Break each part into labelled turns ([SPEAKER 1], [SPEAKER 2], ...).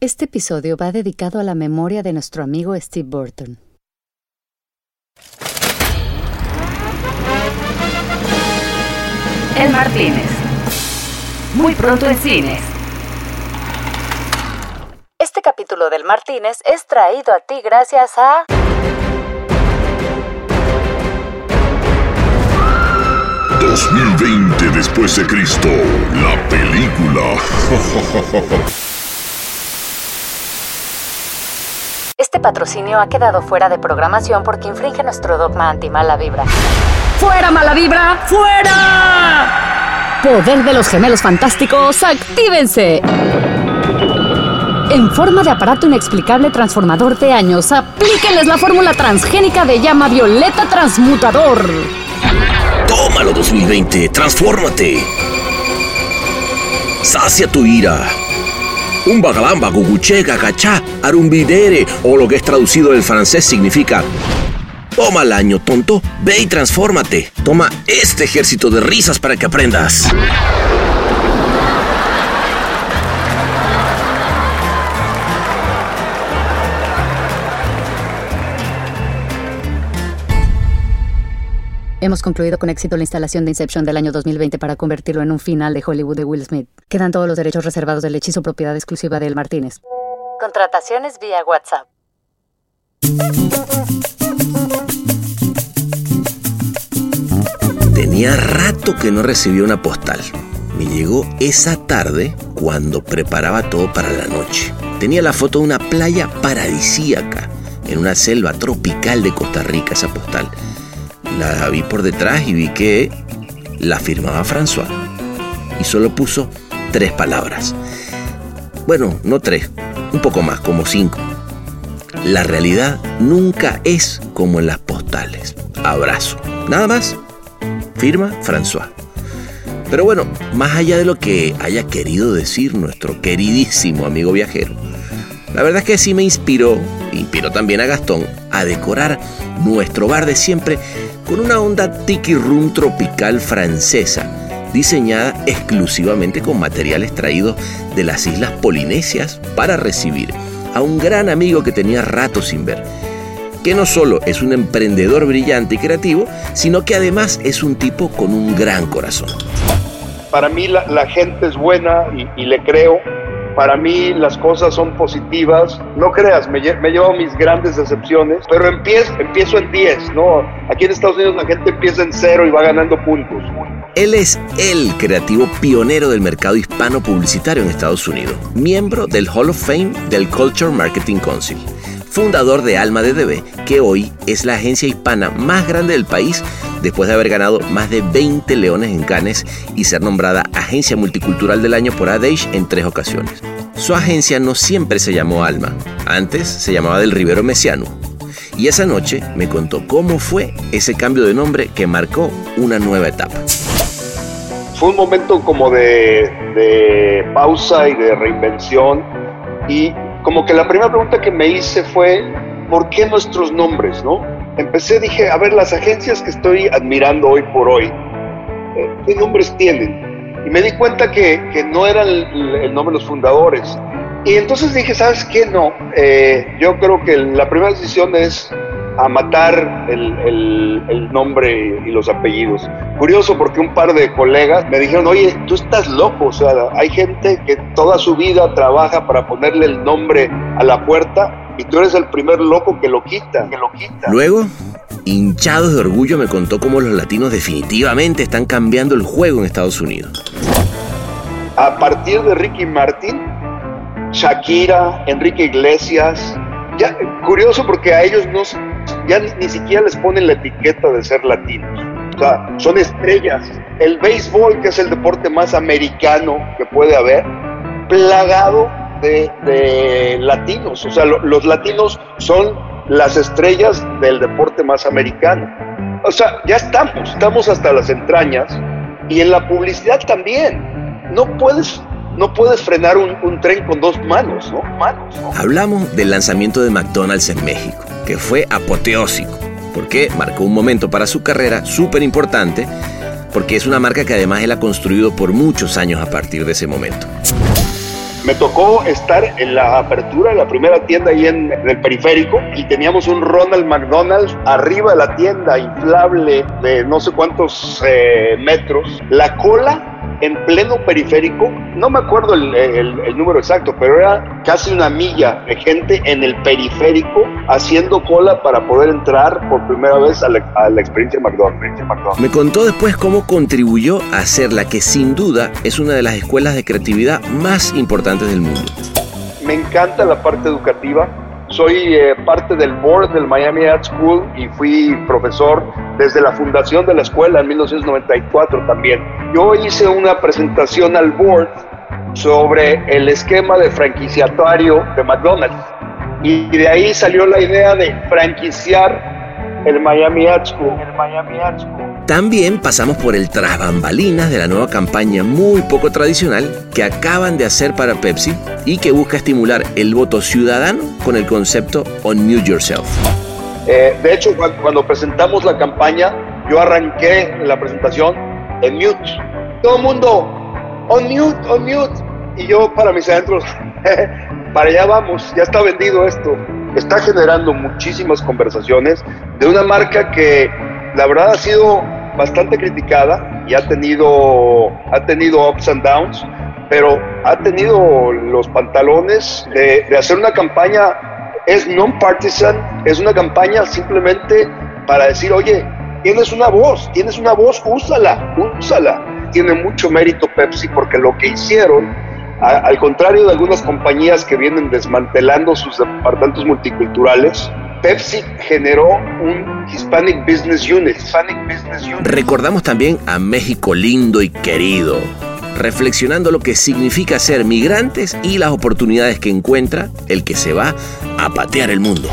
[SPEAKER 1] Este episodio va dedicado a la memoria de nuestro amigo Steve Burton.
[SPEAKER 2] El Martínez. Muy pronto en cines.
[SPEAKER 1] Este capítulo del Martínez es traído a ti gracias a...
[SPEAKER 3] ...2020 después de Cristo, la película.
[SPEAKER 1] Este patrocinio ha quedado fuera de programación porque infringe nuestro dogma anti-mala vibra.
[SPEAKER 2] ¡Fuera, mala vibra! ¡Fuera!
[SPEAKER 1] Poder de los gemelos fantásticos, actívense. En forma de aparato inexplicable transformador de años, aplíquenles la fórmula transgénica de llama violeta transmutador.
[SPEAKER 4] Tómalo 2020, transfórmate. Sacia tu ira. Un bagalamba, guguche, gagachá, arumbidere, o lo que es traducido del francés significa Toma el año, tonto. Ve y transfórmate. Toma este ejército de risas para que aprendas.
[SPEAKER 1] Hemos concluido con éxito la instalación de Inception del año 2020 para convertirlo en un final de Hollywood de Will Smith. Quedan todos los derechos reservados del hechizo propiedad exclusiva de El Martínez. Contrataciones vía WhatsApp.
[SPEAKER 4] Tenía rato que no recibía una postal. Me llegó esa tarde cuando preparaba todo para la noche. Tenía la foto de una playa paradisíaca en una selva tropical de Costa Rica, esa postal. La vi por detrás y vi que la firmaba François. Y solo puso tres palabras. Bueno, no tres, un poco más, como cinco. La realidad nunca es como en las postales. Abrazo. Nada más. Firma François. Pero bueno, más allá de lo que haya querido decir nuestro queridísimo amigo viajero, la verdad es que sí me inspiró, inspiró también a Gastón, a decorar nuestro bar de siempre con una onda tiki room tropical francesa, diseñada exclusivamente con materiales traídos de las islas polinesias para recibir a un gran amigo que tenía rato sin ver que no solo es un emprendedor brillante y creativo, sino que además es un tipo con un gran corazón.
[SPEAKER 5] Para mí la, gente es buena y, le creo. Para mí las cosas son positivas. No creas, me, me llevo mis grandes decepciones, pero empiezo, en 10, ¿no? Aquí en Estados Unidos la gente empieza en cero y va ganando puntos.
[SPEAKER 4] Él es el creativo pionero del mercado hispano publicitario en Estados Unidos, miembro del Hall of Fame del Culture Marketing Council fundador de Alma de DB, que hoy es la agencia hispana más grande del país después de haber ganado más de 20 leones en Cannes y ser nombrada Agencia Multicultural del Año por Adage en tres ocasiones. Su agencia no siempre se llamó Alma, antes se llamaba Del Rivero Mesiano. Y esa noche me contó cómo fue ese cambio de nombre que marcó una nueva etapa.
[SPEAKER 5] Fue un momento como de, de pausa y de reinvención y como que la primera pregunta que me hice fue, ¿por qué nuestros nombres, no? Empecé, dije, a ver, las agencias que estoy admirando hoy por hoy, eh, ¿qué nombres tienen? Y me di cuenta que, que no era el, nombre de los fundadores. Y entonces dije, ¿sabes qué? No, eh, yo creo que la primera decisión es a matar el, el, nombre y los apellidos. Curioso porque un par de colegas me dijeron, oye, tú estás loco, o sea, hay gente que toda su vida trabaja para ponerle el nombre a la puerta y tú eres el primer loco que lo quita, que lo quita.
[SPEAKER 4] Luego, hinchados de orgullo, me contó cómo los latinos definitivamente están cambiando el juego en Estados Unidos.
[SPEAKER 5] A partir de Ricky Martin, Shakira, Enrique Iglesias, ya, curioso porque a ellos no, ya ni, siquiera les ponen la etiqueta de ser latinos. O sea, son estrellas. El béisbol, que es el deporte más americano que puede haber, plagado de, latinos. O sea, los latinos son las estrellas del deporte más americano. O sea, ya estamos, estamos hasta las entrañas. Y en la publicidad también. No puedes no puedes frenar un, tren con dos manos, ¿no? Manos,
[SPEAKER 4] Hablamos del lanzamiento de McDonald's en México, que fue apoteósico, porque marcó un momento para su carrera súper importante, porque es una marca que además él ha construido por muchos años a partir de ese momento.
[SPEAKER 5] Me tocó estar en la apertura de la primera tienda ahí en, el periférico y teníamos un Ronald McDonald arriba de la tienda, inflable de no sé cuántos eh, metros. La cola en pleno periférico, no me acuerdo el, número exacto, pero era casi una milla de gente en el periférico haciendo cola para poder entrar por primera vez a la, experiencia McDonald's, McDonald's.
[SPEAKER 4] Me contó después cómo contribuyó a ser la que sin duda es una de las escuelas de creatividad más importantes del mundo.
[SPEAKER 5] Me encanta la parte educativa soy eh, parte del board del Miami Art School y fui profesor desde la fundación de la escuela en 1994 también. Yo hice una presentación al board sobre el esquema de franquiciatario de McDonald's y de ahí salió la idea de franquiciar el Miami Art School. El Miami
[SPEAKER 4] Art School. También pasamos por el tras bambalinas de la nueva campaña muy poco tradicional que acaban de hacer para Pepsi y que busca estimular el voto ciudadano con el concepto On Mute Yourself.
[SPEAKER 5] Eh, de hecho, cuando presentamos la campaña, yo arranqué la presentación en mute. Todo el mundo, on mute, on mute. Y yo para mis adentros, para allá vamos, ya está vendido esto. Está generando muchísimas conversaciones de una marca que la verdad ha sido bastante criticada y ha tenido, ha tenido ups and downs, pero ha tenido los pantalones de, hacer una campaña, es non-partisan, es una campaña simplemente para decir, oye, tienes una voz, tienes una voz, úsala, úsala. Tiene mucho mérito Pepsi porque lo que hicieron, al contrario de algunas compañías que vienen desmantelando sus departamentos multiculturales, Pepsi generó un Hispanic Business Unit.
[SPEAKER 4] Recordamos también a México lindo y querido, reflexionando lo que significa ser migrantes y las oportunidades que encuentra el que se va a patear el mundo.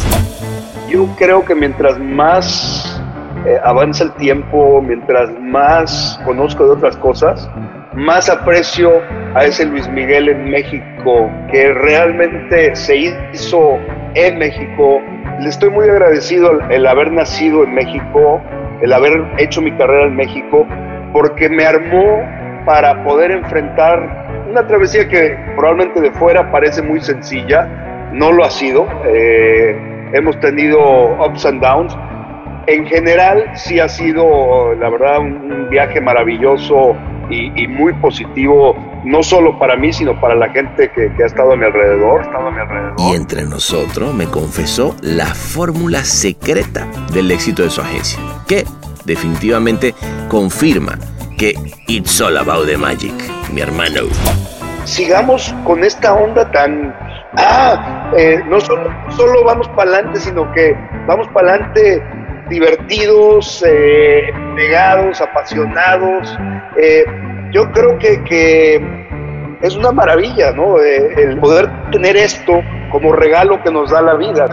[SPEAKER 5] Yo creo que mientras más eh, avanza el tiempo, mientras más conozco de otras cosas, más aprecio a ese Luis Miguel en México, que realmente se hizo en México, le estoy muy agradecido el, haber nacido en México, el haber hecho mi carrera en México, porque me armó para poder enfrentar una travesía que probablemente de fuera parece muy sencilla, no lo ha sido. Eh, hemos tenido ups and downs. En general sí ha sido, la verdad, un viaje maravilloso y, muy positivo, no solo para mí, sino para la gente que, ha estado a mi alrededor. Estado a mi alrededor.
[SPEAKER 4] Y entre nosotros me confesó la fórmula secreta del éxito de su agencia, que definitivamente confirma que it's all about the magic, mi hermano.
[SPEAKER 5] Sigamos con esta onda tan... Ah, eh, no solo, solo vamos para adelante, sino que vamos para adelante divertidos, eh, pegados, apasionados. Eh, yo creo que, que, es una maravilla, ¿no? Eh, el poder tener esto como regalo que nos da la vida.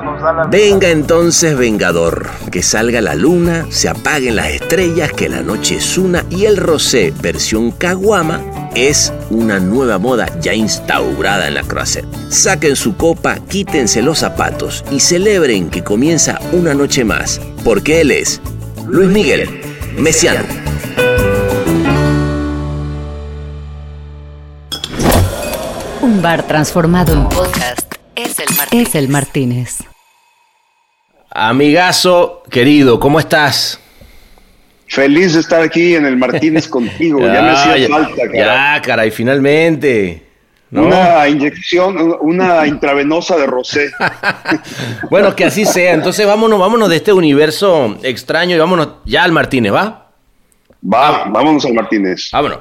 [SPEAKER 4] Venga entonces, Vengador, que salga la luna, se apaguen las estrellas, que la noche es una y el rosé versión caguama es una nueva moda ya instaurada en la croisette. Saquen su copa, quítense los zapatos y celebren que comienza una noche más, porque él es Luis Miguel Mesiano.
[SPEAKER 1] Un bar transformado en podcast es el Martínez. Es el Martínez.
[SPEAKER 4] Amigazo querido, ¿cómo estás?
[SPEAKER 5] Feliz de estar aquí en el Martínez contigo. ya, me hacía falta,
[SPEAKER 4] caray. Ya, caray, finalmente.
[SPEAKER 5] Una inyección, una intravenosa de rosé.
[SPEAKER 4] bueno, que así sea. Entonces vámonos, vámonos de este universo extraño y vámonos ya al Martínez, ¿va?
[SPEAKER 5] Va, vámonos al Martínez.
[SPEAKER 4] Vámonos.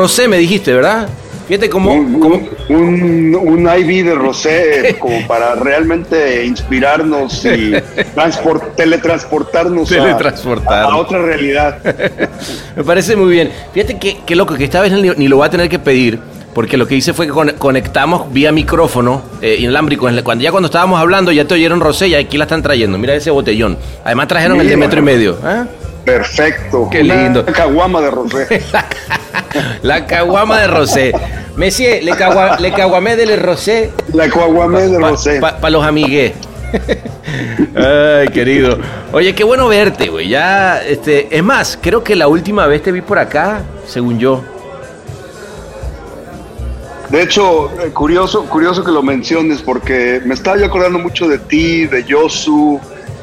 [SPEAKER 4] Rosé me dijiste, ¿verdad? Fíjate cómo...
[SPEAKER 5] Un, un, un, IV de Rosé como para realmente inspirarnos y transport, teletransportarnos,
[SPEAKER 4] teletransportar.
[SPEAKER 5] A, otra realidad.
[SPEAKER 4] Me parece muy bien. Fíjate que, qué loco, que esta vez ni, lo voy a tener que pedir porque lo que hice fue que conectamos vía micrófono eh, inalámbrico. Cuando, ya cuando estábamos hablando, ya te oyeron Rosé y aquí la están trayendo. Mira ese botellón. Además trajeron el de metro y medio. ¿eh?
[SPEAKER 5] Perfecto.
[SPEAKER 4] Qué lindo.
[SPEAKER 5] La caguama de Rosé.
[SPEAKER 4] la caguama de Rosé. Messi, le, le caguamé de Rosé.
[SPEAKER 5] La caguamé de Rosé.
[SPEAKER 4] Para los amigues. Ay, querido. Oye, qué bueno verte, güey. Ya, este, es más, creo que la última vez te vi por acá, según yo.
[SPEAKER 5] De hecho, eh, curioso, curioso que lo menciones porque me estaba yo acordando mucho de ti, de Yosu,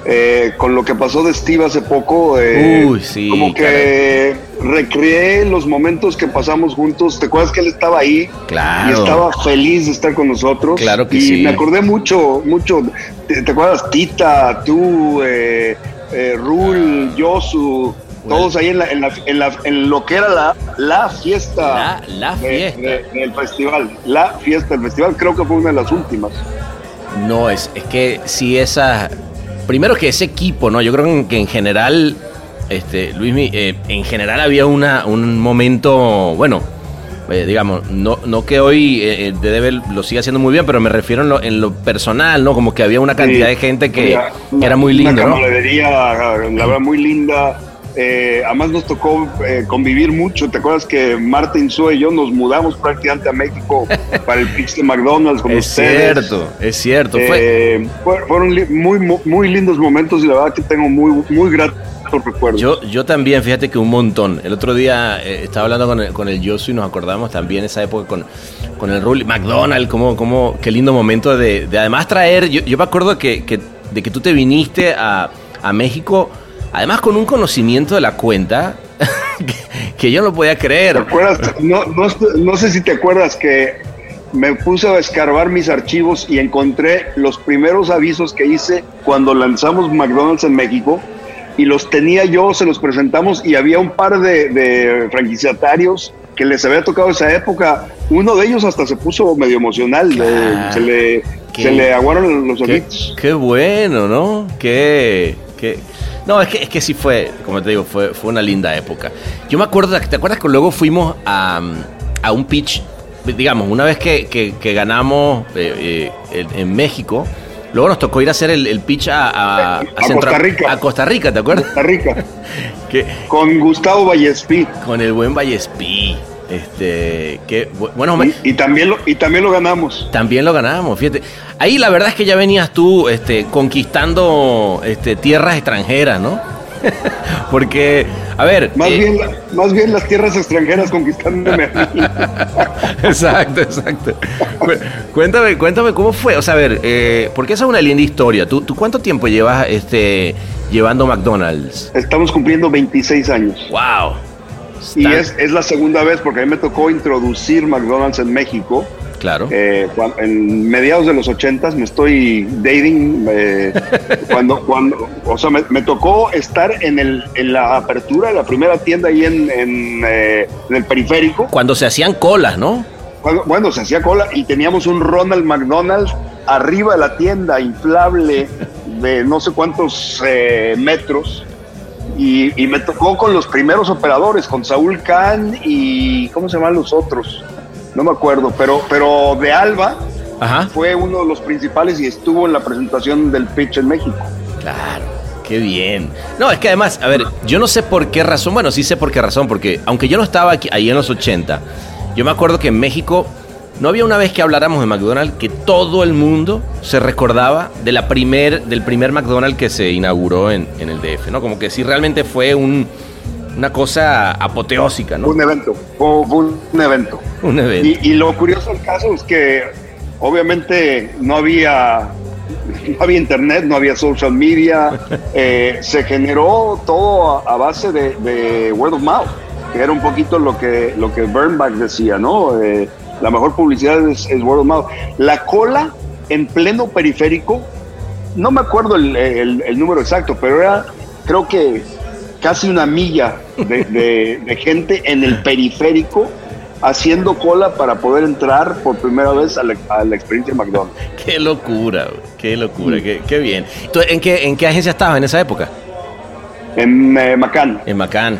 [SPEAKER 5] eh, con lo que pasó de Steve hace poco.
[SPEAKER 4] Eh, Uy, sí.
[SPEAKER 5] Como que recreé los momentos que pasamos juntos. ¿Te acuerdas que él estaba ahí?
[SPEAKER 4] Claro.
[SPEAKER 5] Y estaba feliz de estar con nosotros.
[SPEAKER 4] Claro que
[SPEAKER 5] y
[SPEAKER 4] sí.
[SPEAKER 5] me acordé mucho, mucho. ¿Te, acuerdas? Tita, tú, eh, Rul, Yosu todos ahí en, la, en, la, en, lo que era la, la fiesta,
[SPEAKER 4] la, fiesta.
[SPEAKER 5] del festival. La fiesta del festival, creo que fue una de las últimas.
[SPEAKER 4] No, es, es que si esa. Primero que ese equipo, ¿no? Yo creo que en general, este, Luis, eh, en general había una, un momento, bueno, eh, digamos, no, no que hoy eh, eh lo siga haciendo muy bien, pero me refiero en lo, en lo personal, ¿no? Como que había una cantidad de gente que, era muy lindo,
[SPEAKER 5] una la verdad, muy linda eh, además nos tocó eh, convivir mucho. ¿Te acuerdas que Martin Sue y yo nos mudamos prácticamente a México para el pitch de McDonald's con
[SPEAKER 4] es cierto, es cierto.
[SPEAKER 5] Eh, fueron muy, muy lindos momentos y la verdad que tengo muy, muy gratos recuerdos.
[SPEAKER 4] Yo, yo también, fíjate que un montón. El otro día estaba hablando con el, con el Yosu y nos acordamos también esa época con, con el Rule McDonald's, como, como, qué lindo momento de, además traer. Yo, yo me acuerdo que, que, de que tú te viniste a, a México Además con un conocimiento de la cuenta que, yo no podía creer.
[SPEAKER 5] ¿Te acuerdas? No, no, sé si te acuerdas que me puse a escarbar mis archivos y encontré los primeros avisos que hice cuando lanzamos McDonald's en México y los tenía yo, se los presentamos y había un par de, franquiciatarios que les había tocado esa época. Uno de ellos hasta se puso medio emocional, se, le, se le aguaron los ojitos.
[SPEAKER 4] Qué, bueno, ¿no? Qué, qué, no, es que, es que sí fue, como te digo, fue, fue una linda época. Yo me acuerdo, ¿te acuerdas que luego fuimos a, un pitch, digamos, una vez que, ganamos eh, eh, en, México, luego nos tocó ir a hacer el, pitch a,
[SPEAKER 5] Costa Rica.
[SPEAKER 4] A Costa Rica, ¿te acuerdas?
[SPEAKER 5] Costa Rica. Con Gustavo Vallespí.
[SPEAKER 4] Con el buen Vallespí. Este, que bueno,
[SPEAKER 5] y, también lo, y también lo ganamos.
[SPEAKER 4] También lo ganamos, fíjate. Ahí la verdad es que ya venías tú este, conquistando este, tierras extranjeras, ¿no? Porque, a ver.
[SPEAKER 5] Más, eh, bien, más bien las tierras extranjeras conquistándome a mí.
[SPEAKER 4] exacto, exacto. cuéntame, cuéntame cómo fue. O sea, a ver, eh, porque esa es una linda historia. ¿Tú, ¿Tú, cuánto tiempo llevas este, llevando McDonald's?
[SPEAKER 5] Estamos cumpliendo 26 años.
[SPEAKER 4] ¡Wow!
[SPEAKER 5] Y es, es, la segunda vez porque a mí me tocó introducir McDonald's en México.
[SPEAKER 4] Claro.
[SPEAKER 5] Eh, en mediados de los ochentas me estoy dating. Eh, cuando, cuando, o sea, me, tocó estar en, el, en la apertura de la primera tienda ahí en, en, eh, el periférico.
[SPEAKER 4] Cuando se hacían colas, ¿no?
[SPEAKER 5] bueno, se hacía cola y teníamos un Ronald McDonald arriba de la tienda, inflable, de no sé cuántos metros y, me tocó con los primeros operadores, con Saúl Kahn y ¿cómo se llaman los otros? No me acuerdo, pero, pero de Alba fue uno de los principales y estuvo en la presentación del pitch en México.
[SPEAKER 4] Claro. Qué bien. No, es que además, a ver, yo no sé por qué razón, bueno, sí sé por qué razón, porque aunque yo no estaba aquí, ahí en los 80, yo me acuerdo que en México no había una vez que habláramos de McDonald's que todo el mundo se recordaba de la primer, del primer McDonald's que se inauguró en, el DF, ¿no? Como que sí realmente fue un, una cosa apoteósica, ¿no?
[SPEAKER 5] Un evento, fue un evento.
[SPEAKER 4] Un evento.
[SPEAKER 5] Y, lo curioso del caso es que obviamente no había no había internet, no había social media, eh, se generó todo a, base de, word of mouth, que era un poquito lo que, lo que Bernbach decía, ¿no? Eh, la mejor publicidad es, word of mouth. La cola en pleno periférico, no me acuerdo el, número exacto, pero era creo que casi una milla de, gente en el periférico haciendo cola para poder entrar por primera vez a la, a la experiencia McDonald's.
[SPEAKER 4] Qué locura, qué locura, qué, qué bien. ¿Tú en qué, en qué agencia estabas en esa época?
[SPEAKER 5] En eh, Macán.
[SPEAKER 4] En Macán.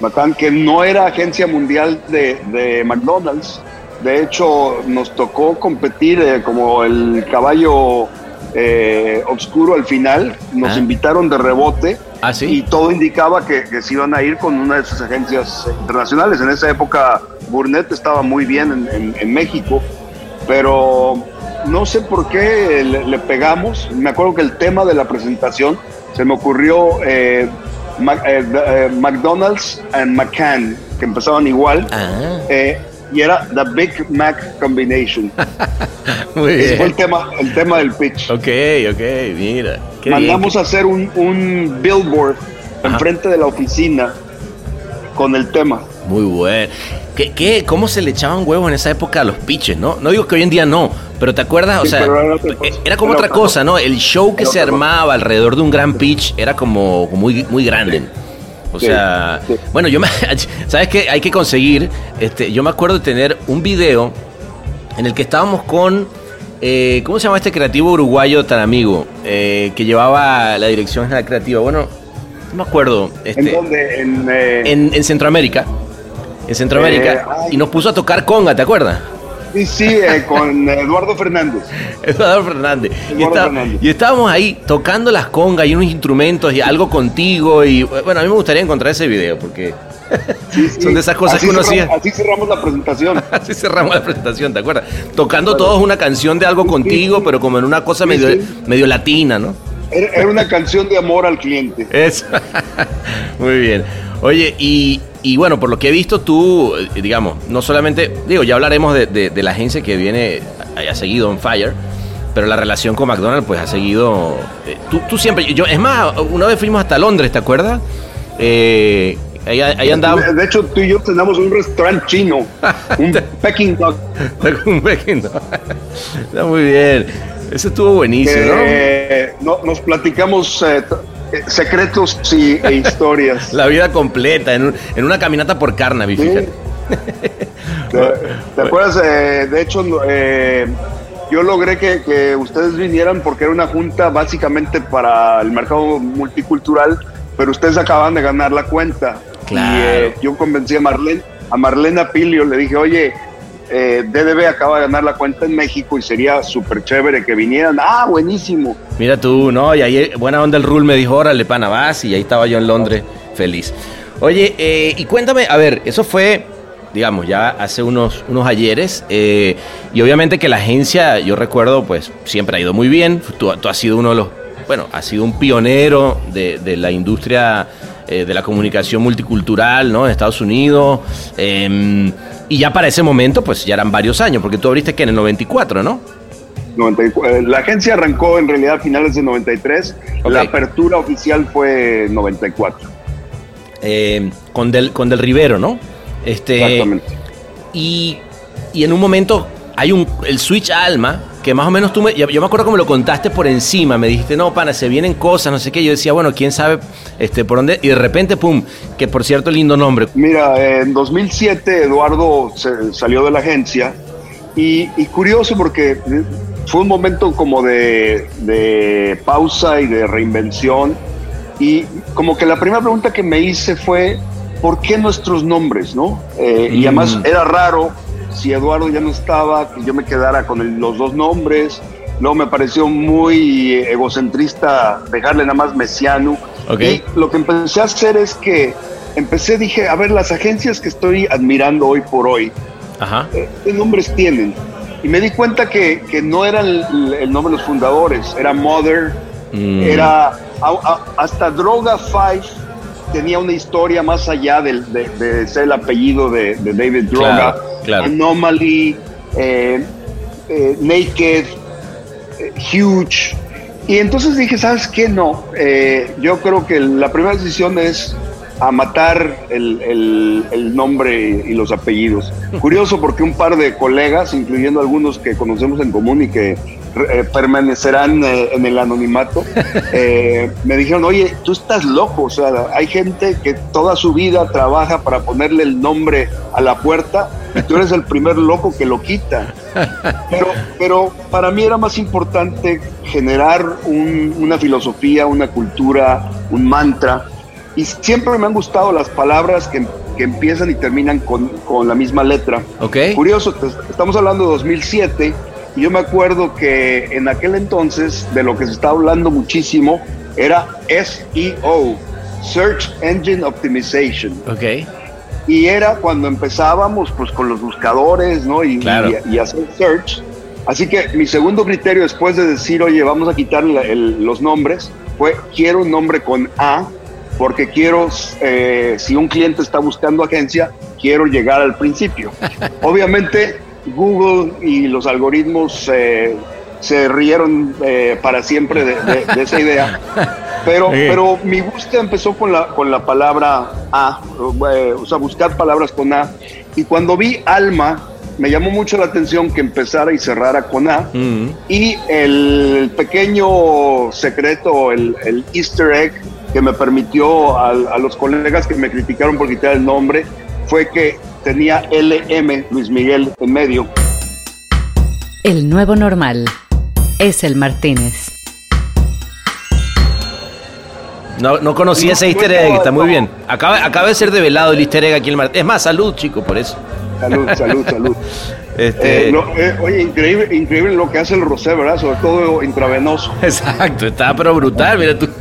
[SPEAKER 5] Macán, que no era agencia mundial de, de McDonald's. De hecho, nos tocó competir eh, como el caballo eh, oscuro al final. Nos
[SPEAKER 4] Ah.
[SPEAKER 5] invitaron de rebote.
[SPEAKER 4] Ah, sí.
[SPEAKER 5] Y todo indicaba que, que se iban a ir con una de esas agencias internacionales. En esa época, Burnett estaba muy bien en, en- en México, pero no sé por qué le, le pegamos. Me acuerdo que el tema de la presentación se me ocurrió eh, Mac- eh, eh, McDonald's and McCann, que empezaban igual.
[SPEAKER 4] Ah,
[SPEAKER 5] eh, y era The Big Mac Combination.
[SPEAKER 4] muy
[SPEAKER 5] Ese fue el
[SPEAKER 4] bien.
[SPEAKER 5] tema, el tema del pitch.
[SPEAKER 4] Ok, ok, mira. Qué
[SPEAKER 5] Mandamos
[SPEAKER 4] bien.
[SPEAKER 5] a hacer un, un billboard
[SPEAKER 4] Ajá.
[SPEAKER 5] enfrente de la oficina con el tema.
[SPEAKER 4] Muy bueno. ¿Qué, qué, ¿Cómo se le echaban huevos en esa época a los pitches, no? No digo que hoy en día no, pero ¿te acuerdas? O
[SPEAKER 5] Sí,
[SPEAKER 4] sea,
[SPEAKER 5] pero era
[SPEAKER 4] como
[SPEAKER 5] Era
[SPEAKER 4] otra cosa, ¿no? El show que se armaba alrededor de un gran pitch era como muy, muy grande. O
[SPEAKER 5] Sí,
[SPEAKER 4] sea,
[SPEAKER 5] sí.
[SPEAKER 4] bueno, yo me, ¿sabes qué? Hay que conseguir, este, yo me acuerdo de tener un video en el que estábamos con, eh, ¿cómo se llama este creativo uruguayo tan amigo? Eh, que llevaba la dirección general creativa. Bueno, no me acuerdo. Este,
[SPEAKER 5] ¿En dónde? En, eh,
[SPEAKER 4] en, en Centroamérica. En Centroamérica.
[SPEAKER 5] Eh,
[SPEAKER 4] y nos puso a tocar conga, ¿te acuerdas?
[SPEAKER 5] Sí, sí, eh, con Eduardo Fernández.
[SPEAKER 4] Eduardo Fernández. y,
[SPEAKER 5] Eduardo
[SPEAKER 4] está-
[SPEAKER 5] Fernández.
[SPEAKER 4] y estábamos ahí tocando las congas y unos instrumentos y algo contigo. Y bueno, a mí me gustaría encontrar ese video porque
[SPEAKER 5] Sí, sí.
[SPEAKER 4] Son de esas cosas
[SPEAKER 5] Así
[SPEAKER 4] que uno hacía.
[SPEAKER 5] Así cerramos la presentación.
[SPEAKER 4] así cerramos la presentación, ¿te acuerdas? Tocando todos una canción de algo contigo, pero como en una cosa medio, medio latina, ¿no?
[SPEAKER 5] Era, era una canción de amor al cliente.
[SPEAKER 4] Eso. Muy bien. Oye, y, y bueno, por lo que he visto, tú, eh, digamos, no solamente, digo, ya hablaremos de, de- de la agencia que viene, ha seguido on fire, pero la relación con McDonald's, pues ha seguido. eh, tú, tú siempre, yo, es más, una vez fuimos hasta Londres, ¿te acuerdas? Eh, ahí, ahí andábamos.
[SPEAKER 5] De hecho, tú y yo tenemos un restaurante chino, un Peking Dog,
[SPEAKER 4] Un Peking, ¿no? Está muy bien. Eso estuvo buenísimo, ¿no?
[SPEAKER 5] que no- nos platicamos eh, eh, secretos y, e historias.
[SPEAKER 4] La vida completa, en, un- en una caminata por Carnaby,
[SPEAKER 5] Sí.
[SPEAKER 4] fíjate.
[SPEAKER 5] ¿Te, te acuerdas? eh, de hecho, eh, yo logré que, que ustedes vinieran porque era una junta básicamente para el mercado multicultural, pero ustedes acaban de ganar la cuenta.
[SPEAKER 4] Claro.
[SPEAKER 5] Y eh, yo convencí a Marlene, a Marlena Pilio, le dije, oye, eh, DDB acaba de ganar la cuenta en México y sería súper chévere que vinieran. Ah, buenísimo.
[SPEAKER 4] Mira tú, ¿no? Y ahí, buena onda el Rule me dijo, órale, pana, vas. Y ahí estaba yo en Londres, feliz. Oye, eh, y cuéntame, a ver, eso fue, digamos, ya hace unos, unos ayeres. eh, y obviamente que la agencia, yo recuerdo, pues siempre ha ido muy bien. Tú, has sido uno de los, bueno, has sido un pionero de, la industria de la comunicación multicultural, ¿no? En Estados Unidos. eh, y ya para ese momento, pues ya eran varios años, porque tú abriste que en el 94, ¿no?
[SPEAKER 5] 94. Eh, La agencia arrancó en realidad a finales de 93.
[SPEAKER 4] Ok.
[SPEAKER 5] La apertura oficial fue 94.
[SPEAKER 4] eh, con, del, con Del Rivero, ¿no? Este,
[SPEAKER 5] Exactamente.
[SPEAKER 4] y, y en un momento hay un el switch a Alma, que más o menos tú me, yo me acuerdo me lo contaste por encima, me dijiste, no, pana, se vienen cosas, no sé qué, yo decía, bueno, quién sabe este, por dónde, y de repente, pum, que por cierto, lindo nombre.
[SPEAKER 5] Mira, en 2007 Eduardo se- salió de la agencia y, y curioso porque fue un momento como de, de pausa y de reinvención y como que la primera pregunta que me hice fue, ¿por qué nuestros nombres? ¿no? Eh, Y
[SPEAKER 4] Mm.
[SPEAKER 5] además era raro si Eduardo ya no estaba, que yo me quedara con el- los dos nombres. Luego me pareció muy egocentrista dejarle nada más Mesiano.
[SPEAKER 4] Ok.
[SPEAKER 5] Y lo que empecé a hacer es que empecé, dije, a ver, las agencias que estoy admirando hoy por hoy,
[SPEAKER 4] Ajá.
[SPEAKER 5] eh, ¿qué nombres tienen? Y me di cuenta que, que no era el, el nombre de los fundadores, era Mother,
[SPEAKER 4] Mm.
[SPEAKER 5] era a- a- hasta Droga Five tenía una historia más allá de, de ser el apellido de, de David Droga,
[SPEAKER 4] Claro,
[SPEAKER 5] Anomaly, eh, eh, Naked, eh, Huge. Y entonces dije, ¿sabes qué? No, eh, yo creo que la primera decisión es a matar el, el- el nombre y los apellidos. Curioso porque un par de colegas, incluyendo algunos que conocemos en común y que eh, permanecerán eh, en el anonimato, eh, me dijeron, oye, tú estás loco, o sea, hay gente que toda su vida trabaja para ponerle el nombre a la puerta y tú eres el primer loco que lo quita. Pero, pero para mí era más importante generar una filosofía, una cultura, un mantra. Y siempre me han gustado las palabras que, que empiezan y terminan con, con, la misma letra.
[SPEAKER 4] Okay.
[SPEAKER 5] Curioso, estamos hablando de 2007 y yo me acuerdo que en aquel entonces de lo que se estaba hablando muchísimo era SEO, Search Engine Optimization.
[SPEAKER 4] Ok.
[SPEAKER 5] Y era cuando empezábamos pues con los buscadores, ¿no? Y, y, hacer search. Así que mi segundo criterio después de decir, oye, vamos a quitar los nombres, fue quiero un nombre con A, porque quiero, eh, si un cliente está buscando agencia, quiero llegar al principio. Obviamente, Google y los algoritmos eh, se rieron eh, para siempre de, esa idea. Pero, pero mi búsqueda empezó con la, con la palabra A, o sea, buscar palabras con A. Y cuando vi alma, me llamó mucho la atención que empezara y cerrara con A. Mm. Y el pequeño secreto, el, el, easter egg que me permitió a, a los colegas que me criticaron por quitar el nombre, fue que tenía LM Luis Miguel en medio.
[SPEAKER 1] El nuevo normal es el Martínez.
[SPEAKER 4] No, no conocía ese easter egg, está muy bien. Acaba, acaba de ser develado el easter egg aquí en el Martínez. Es más, salud, chico, por eso.
[SPEAKER 5] Salud, salud, salud. Este... Eh, eh, oye, increíble, increíble lo que hace el Rosé, ¿verdad? Sobre todo intravenoso.
[SPEAKER 4] Exacto, está pero brutal, mira tú.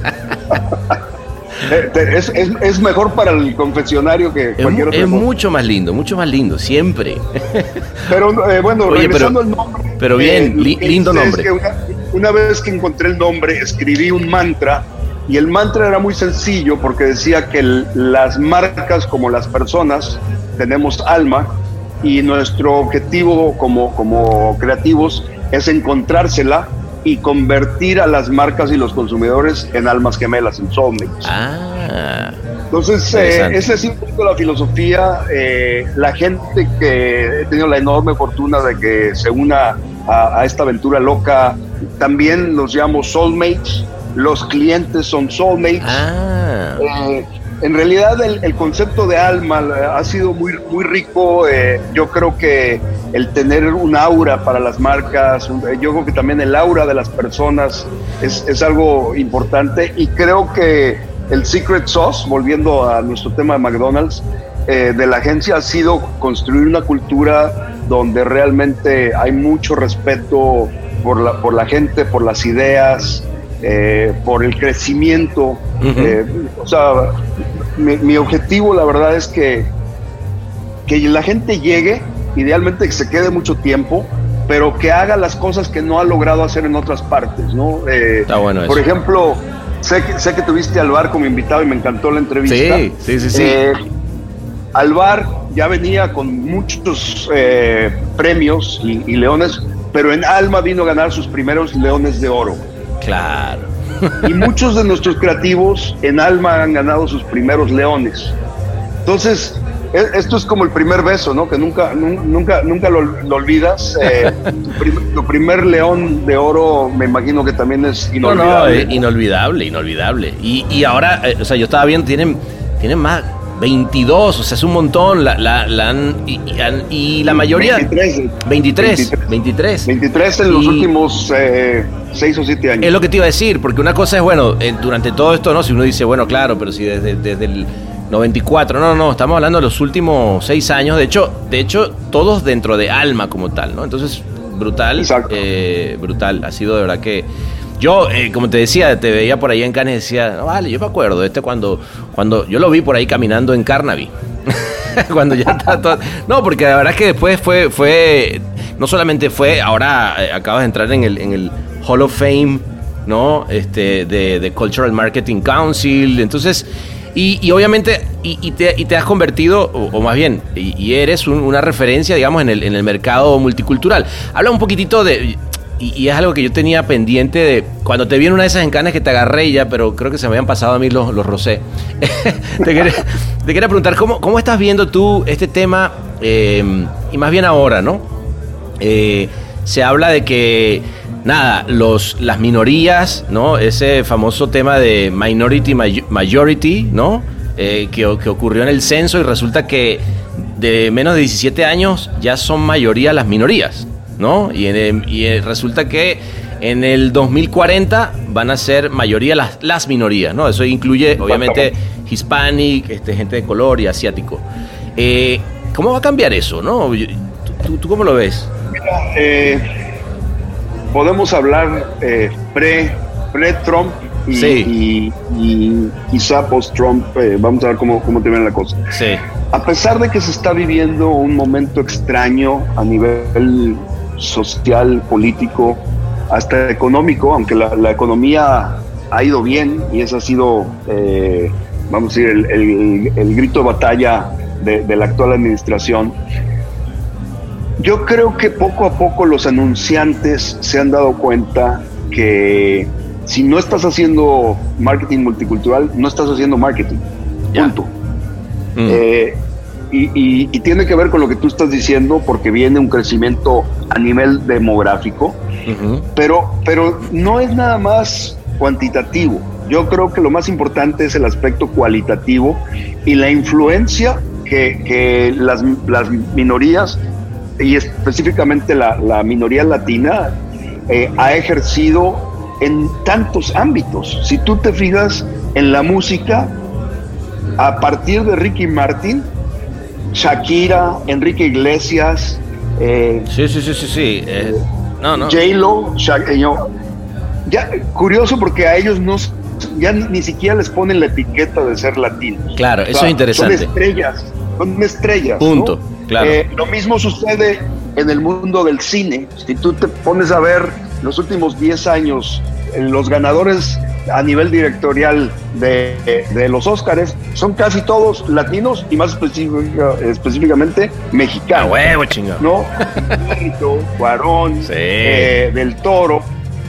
[SPEAKER 5] Eh, es, es, es, mejor para el confesionario que cualquier
[SPEAKER 4] otro. Es mucho más lindo, mucho más lindo, siempre.
[SPEAKER 5] Pero eh, bueno, regresando al nombre.
[SPEAKER 4] Pero bien, lindo nombre.
[SPEAKER 5] Una, una, vez que encontré el nombre, escribí un mantra. Y el mantra era muy sencillo porque decía que las marcas, como las personas, tenemos alma. Y nuestro objetivo como, como creativos es encontrársela y convertir a las marcas y los consumidores en almas gemelas, en soulmates.
[SPEAKER 4] Ah,
[SPEAKER 5] Entonces, eh, esa es un poco la filosofía. Eh, la gente que he tenido la enorme fortuna de que se una a, esta aventura loca, también los llamo soulmates. Los clientes son soulmates.
[SPEAKER 4] Ah.
[SPEAKER 5] Eh, en realidad el, concepto de alma ha sido muy, muy rico. Eh, yo creo que el tener un aura para las marcas, yo creo que también el aura de las personas es, es algo importante y creo que el secret sauce, volviendo a nuestro tema de McDonald's, eh, de la agencia ha sido construir una cultura donde realmente hay mucho respeto por la, por la gente, por las ideas, eh, por el crecimiento. Eh, o sea, mi, objetivo, la verdad, es que, que la gente llegue, idealmente que se quede mucho tiempo, pero que haga las cosas que no ha logrado hacer en otras partes, ¿no?
[SPEAKER 4] Eh, Está bueno
[SPEAKER 5] Por ejemplo, sé que, sé que tuviste al bar como invitado y me encantó la entrevista.
[SPEAKER 4] Sí, sí, sí. sí.
[SPEAKER 5] al bar ya venía con muchos premios y leones, pero en Alma vino a ganar sus primeros leones de oro.
[SPEAKER 4] Claro.
[SPEAKER 5] Y muchos de nuestros creativos en Alma han ganado sus primeros leones. Entonces, e, esto es como el primer beso, ¿no? Que nunca, nunca, nunca lo, olvidas. Eh, tu, primer león de oro, me imagino que también es inolvidable.
[SPEAKER 4] No, no, inolvidable, inolvidable. Y, y ahora, eh, o sea, yo estaba viendo, tienen, tienen más, 22, o sea, es un montón. La, la, la y, la mayoría.
[SPEAKER 5] 23.
[SPEAKER 4] 23. 23.
[SPEAKER 5] 23 en los últimos 6 eh, o 7 años.
[SPEAKER 4] Es lo que te iba a decir, porque una cosa es, bueno, eh, durante todo esto, ¿no? Si uno dice, bueno, claro, pero si desde, desde el 94, no, no, estamos hablando de los últimos 6 años. De hecho, de hecho, todos dentro de Alma como tal, ¿no? Entonces, brutal. Eh, brutal. Ha sido de verdad que yo, eh, como te decía, te veía por ahí en Cannes y decía, no, vale, yo me acuerdo, este cuando, cuando yo lo vi por ahí caminando en Carnaby. cuando ya está todo... No, porque la verdad es que después fue, fue, no solamente fue, ahora eh, acabas de entrar en el, en el Hall of Fame, ¿no? Este, de, Cultural Marketing Council, entonces... Y, obviamente, y, te, has convertido, o, más bien, y, eres una referencia, digamos, en el, en el mercado multicultural. Habla un poquitito de, y, es algo que yo tenía pendiente de cuando te vi en una de esas encanas que te agarré ya, pero creo que se me habían pasado a mí los, los rosé. te, quería, te, quería, preguntar, ¿cómo, ¿cómo estás viendo tú este tema? Eh, y más bien ahora, ¿no? Eh, se habla de que, nada, los, las minorías, ¿no? Ese famoso tema de minority majority, ¿no? Eh, que, que ocurrió en el censo y resulta que de menos de 17 años ya son mayoría las minorías, ¿no? Y, en- y, resulta que en el 2040 van a ser mayoría las, las minorías, ¿no? Eso incluye, obviamente, hispanic, este, gente de color y asiático. Eh, ¿Cómo va a cambiar eso, no? ¿Tú, cómo lo ves?
[SPEAKER 5] Eh, podemos hablar eh, pre, pre-Trump y,
[SPEAKER 4] Sí.
[SPEAKER 5] y, y quizá post-Trump. eh, vamos a ver cómo, cómo termina la cosa.
[SPEAKER 4] Sí.
[SPEAKER 5] A pesar de que se está viviendo un momento extraño a nivel social, político, hasta económico, aunque la, la economía ha ido bien y ese ha sido, eh, vamos a decir, el, el- el grito de batalla de, de la actual administración, yo creo que poco a poco los anunciantes se han dado cuenta que si no estás haciendo marketing multicultural, no estás haciendo marketing. Punto.
[SPEAKER 4] Mm.
[SPEAKER 5] Eh, y, y- y tiene que ver con lo que tú estás diciendo, porque viene un crecimiento a nivel demográfico, pero, pero no es nada más cuantitativo. Yo creo que lo más importante es el aspecto cualitativo y la influencia que, que las, las minorías, y específicamente la, la minoría latina, eh, ha ejercido en tantos ámbitos. Si tú te fijas en la música, a partir de Ricky Martin, Shakira, Enrique Iglesias, eh,
[SPEAKER 4] Sí, sí, sí, sí, sí. Eh, no, no.
[SPEAKER 5] J-Lo, eh, yo- ya, curioso porque a ellos no, ya ni, siquiera les ponen la etiqueta de ser latinos.
[SPEAKER 4] Claro,
[SPEAKER 5] O
[SPEAKER 4] eso es interesante.
[SPEAKER 5] Son estrellas, son estrellas.
[SPEAKER 4] Punto,
[SPEAKER 5] ¿no?
[SPEAKER 4] claro.
[SPEAKER 5] Eh, lo mismo sucede en el mundo del cine. Si tú te pones a ver los últimos 10 años, eh, los ganadores a nivel directorial de, de los Óscares son casi todos latinos y más específica- específicamente mexicanos.
[SPEAKER 4] huevo, chingado.
[SPEAKER 5] ¿no? Cuarón,
[SPEAKER 4] Sí.
[SPEAKER 5] eh, del Toro.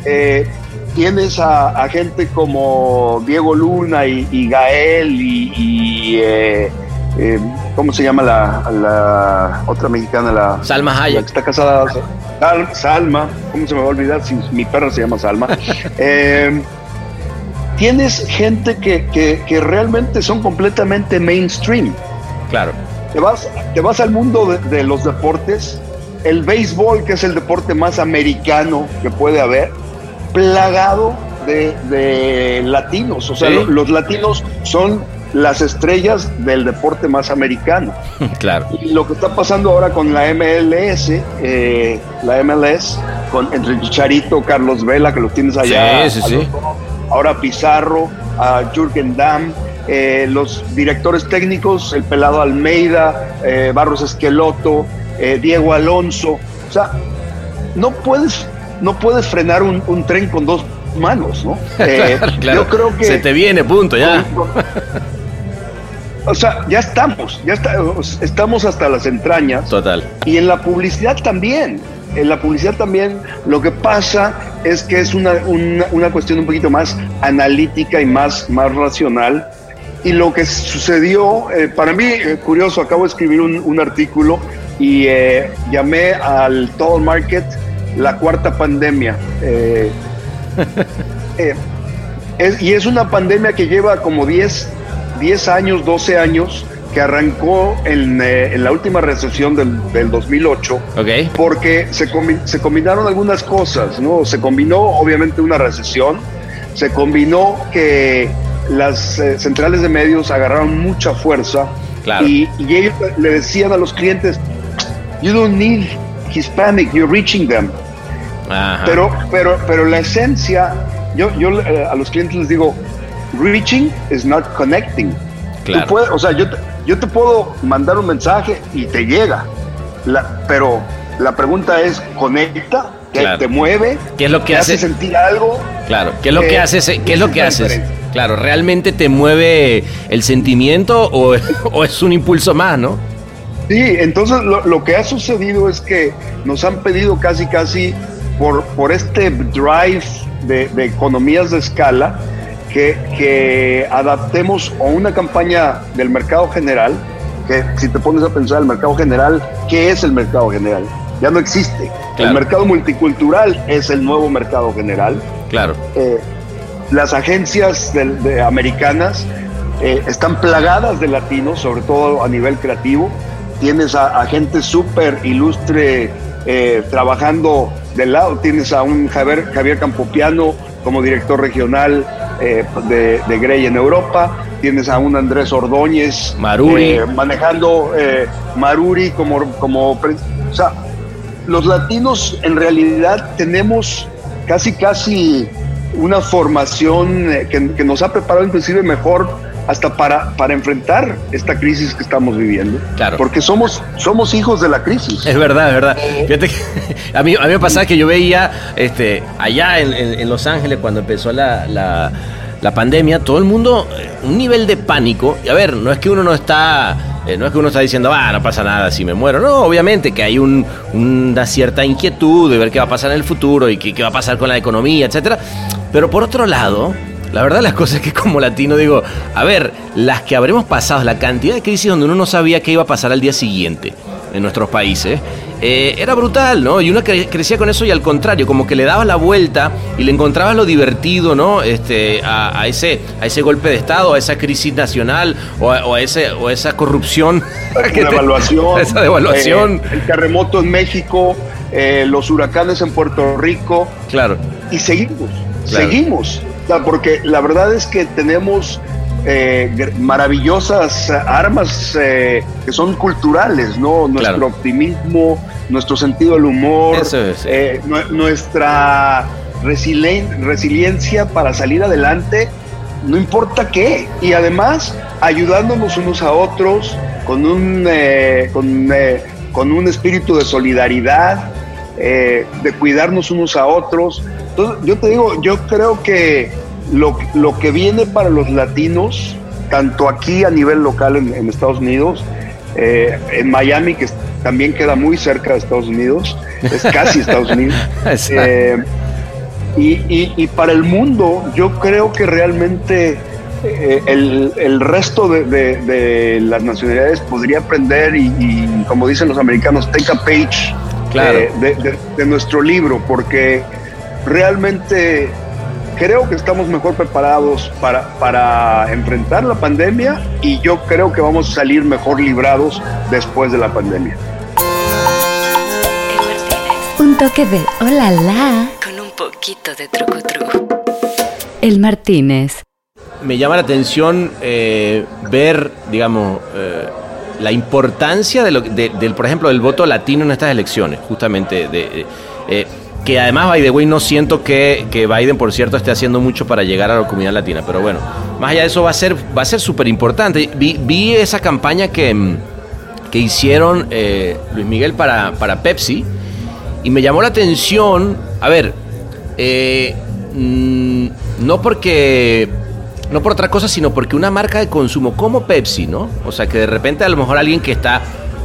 [SPEAKER 5] eh, tienes a, a gente como Diego Luna y, y Gael y, y, eh, eh, ¿cómo se llama la, la otra mexicana? La,
[SPEAKER 4] Salma
[SPEAKER 5] la que
[SPEAKER 4] Hayek.
[SPEAKER 5] está casada. Sal- Salma, ¿cómo se me va a olvidar si mi perra se llama Salma? Eh, tienes gente que, que- que realmente son completamente mainstream.
[SPEAKER 4] Claro.
[SPEAKER 5] Te vas, te vas al mundo de, de los deportes, el béisbol, que es el deporte más americano que puede haber, plagado de, de latinos. O sea,
[SPEAKER 4] Sí.
[SPEAKER 5] lo- los latinos son las estrellas del deporte más americano.
[SPEAKER 4] Claro.
[SPEAKER 5] Y lo que está pasando ahora con la MLS, eh, la MLS, con entre Chicharito, Carlos Vela, que los tienes allá.
[SPEAKER 4] Sí, sí, sí.
[SPEAKER 5] los ahora Pizarro, a Jürgen Damm, eh, los directores técnicos, el pelado Almeida, eh, Barros Esqueloto, eh, Diego Alonso. O sea, no puedes, no puedes frenar un, un tren con dos manos, ¿no?
[SPEAKER 4] Claro, claro.
[SPEAKER 5] Yo creo que
[SPEAKER 4] Se te viene, punto, ya.
[SPEAKER 5] o sea, ya estamos, ya está- estamos hasta las entrañas.
[SPEAKER 4] Total.
[SPEAKER 5] Y en la publicidad también. En la publicidad también lo que pasa es que es una, una, una cuestión un poquito más analítica y más, más racional. Y lo que sucedió, eh, para mí, eh, curioso, acabo de escribir un, un artículo y eh, llamé al Total Market la cuarta pandemia. Eh, eh, es- y es una pandemia que lleva como 10, 10 años, 12 años, que arrancó en, eh, en la última recesión del, del 2008,
[SPEAKER 4] Ok.
[SPEAKER 5] porque se, combi- se combinaron algunas cosas, ¿no? Se combinó obviamente una recesión, se combinó que las eh, centrales de medios agarraron mucha fuerza
[SPEAKER 4] Claro.
[SPEAKER 5] y, y ellos le decían a los clientes, you don't need Hispanic, you're reaching them.
[SPEAKER 4] Ajá.
[SPEAKER 5] Pero, pero, pero la esencia, yo, yo eh, a los clientes les digo, reaching is not connecting.
[SPEAKER 4] Claro.
[SPEAKER 5] Puedes, o sea, yo yo te puedo mandar un mensaje y te llega, La- pero la pregunta es, ¿conecta? ¿Te,
[SPEAKER 4] Claro.
[SPEAKER 5] te mueve?
[SPEAKER 4] ¿Qué es lo que
[SPEAKER 5] ¿Te
[SPEAKER 4] hace?
[SPEAKER 5] hace sentir algo?
[SPEAKER 4] Claro, ¿qué es lo que
[SPEAKER 5] Eh,
[SPEAKER 4] haces? ¿Qué es lo que haces?
[SPEAKER 5] diferencia.
[SPEAKER 4] Claro, ¿realmente te mueve el sentimiento o, o es un impulso más, no?
[SPEAKER 5] Sí, entonces lo, lo que ha sucedido es que nos han pedido casi, casi por, por este drive de, de economías de escala, que, que adaptemos a una campaña del mercado general, que si te pones a pensar el mercado general, ¿qué es el mercado general? Ya no existe.
[SPEAKER 4] Claro.
[SPEAKER 5] El mercado multicultural es el nuevo mercado general.
[SPEAKER 4] Claro.
[SPEAKER 5] Eh, las agencias de, de americanas eh, están plagadas de latinos, sobre todo a nivel creativo. tienes a, gente súper ilustre eh, trabajando del lado, tienes a un Javier, Javier Campopiano como director regional eh, de, de, Grey en Europa, tienes a un Andrés Ordóñez
[SPEAKER 4] Maruri.
[SPEAKER 5] Eh, manejando Maruri como, como... O sea, los latinos en realidad tenemos casi, casi una formación que, que nos ha preparado inclusive mejor hasta para, para enfrentar esta crisis que estamos viviendo.
[SPEAKER 4] Claro.
[SPEAKER 5] Porque somos, somos hijos de la crisis.
[SPEAKER 4] Es verdad, es verdad. Fíjate que a mí, a mí me pasaba que yo veía este, allá en, Los Ángeles cuando empezó la, la, pandemia, todo el mundo, eh, un nivel de pánico. Y a ver, no es que uno no está eh, no es que uno está diciendo, ah, no pasa nada si me muero. No, obviamente que hay un, una cierta inquietud de ver qué va a pasar en el futuro y qué, qué va a pasar con la economía, etcétera. Pero por otro lado, la verdad las cosas es que como latino digo, a ver, las que habremos pasado, la cantidad de crisis donde uno no sabía qué iba a pasar al día siguiente en nuestros países, eh, era brutal, ¿no? Y uno crecía con eso y al contrario, como que le dabas la vuelta y le encontrabas lo divertido, ¿no? Este, a, ese, a ese golpe de Estado, a esa crisis nacional o a, ese, o esa corrupción.
[SPEAKER 5] Devaluación.
[SPEAKER 4] Esa devaluación.
[SPEAKER 5] Eh, el terremoto en México, eh, los huracanes en Puerto Rico.
[SPEAKER 4] Claro.
[SPEAKER 5] Y seguimos, seguimos porque la verdad es que tenemos eh, maravillosas armas eh, que son culturales, ¿no? Nuestro optimismo, nuestro sentido del humor, eh, nuestra resiliencia para salir adelante, no importa qué. Y además, ayudándonos unos a otros con un, con, con un espíritu de solidaridad, de cuidarnos unos a otros. Entonces, yo te digo, yo creo que lo, lo que viene para los latinos, tanto aquí a nivel local en, Estados Unidos, eh, en Miami, que también queda muy cerca de Estados Unidos, es casi Estados Unidos. Eh, y, y, para el mundo, yo creo que realmente eh, el, el, resto de, de, las nacionalidades podría aprender y, como dicen los americanos, take a page
[SPEAKER 4] claro.
[SPEAKER 5] de, nuestro libro, porque realmente creo que estamos mejor preparados para, para enfrentar la pandemia y yo creo que vamos a salir mejor librados después de la pandemia.
[SPEAKER 1] Un toque de hola la con un poquito de truco truco. El Martínez.
[SPEAKER 4] Me llama la atención eh, ver, digamos, eh, la importancia de lo, del, por ejemplo, del voto latino en estas elecciones, justamente de, eh, que además, by the way, no siento que, que, Biden, por cierto, esté haciendo mucho para llegar a la comunidad latina. Pero bueno, más allá de eso va a ser va a ser súper importante. Vi, vi, esa campaña que, que hicieron eh, Luis Miguel para, para Pepsi y me llamó la atención, a ver, eh, mm, no porque... No por otra cosa, sino porque una marca de consumo como Pepsi, ¿no? O sea, que de repente a lo mejor alguien que está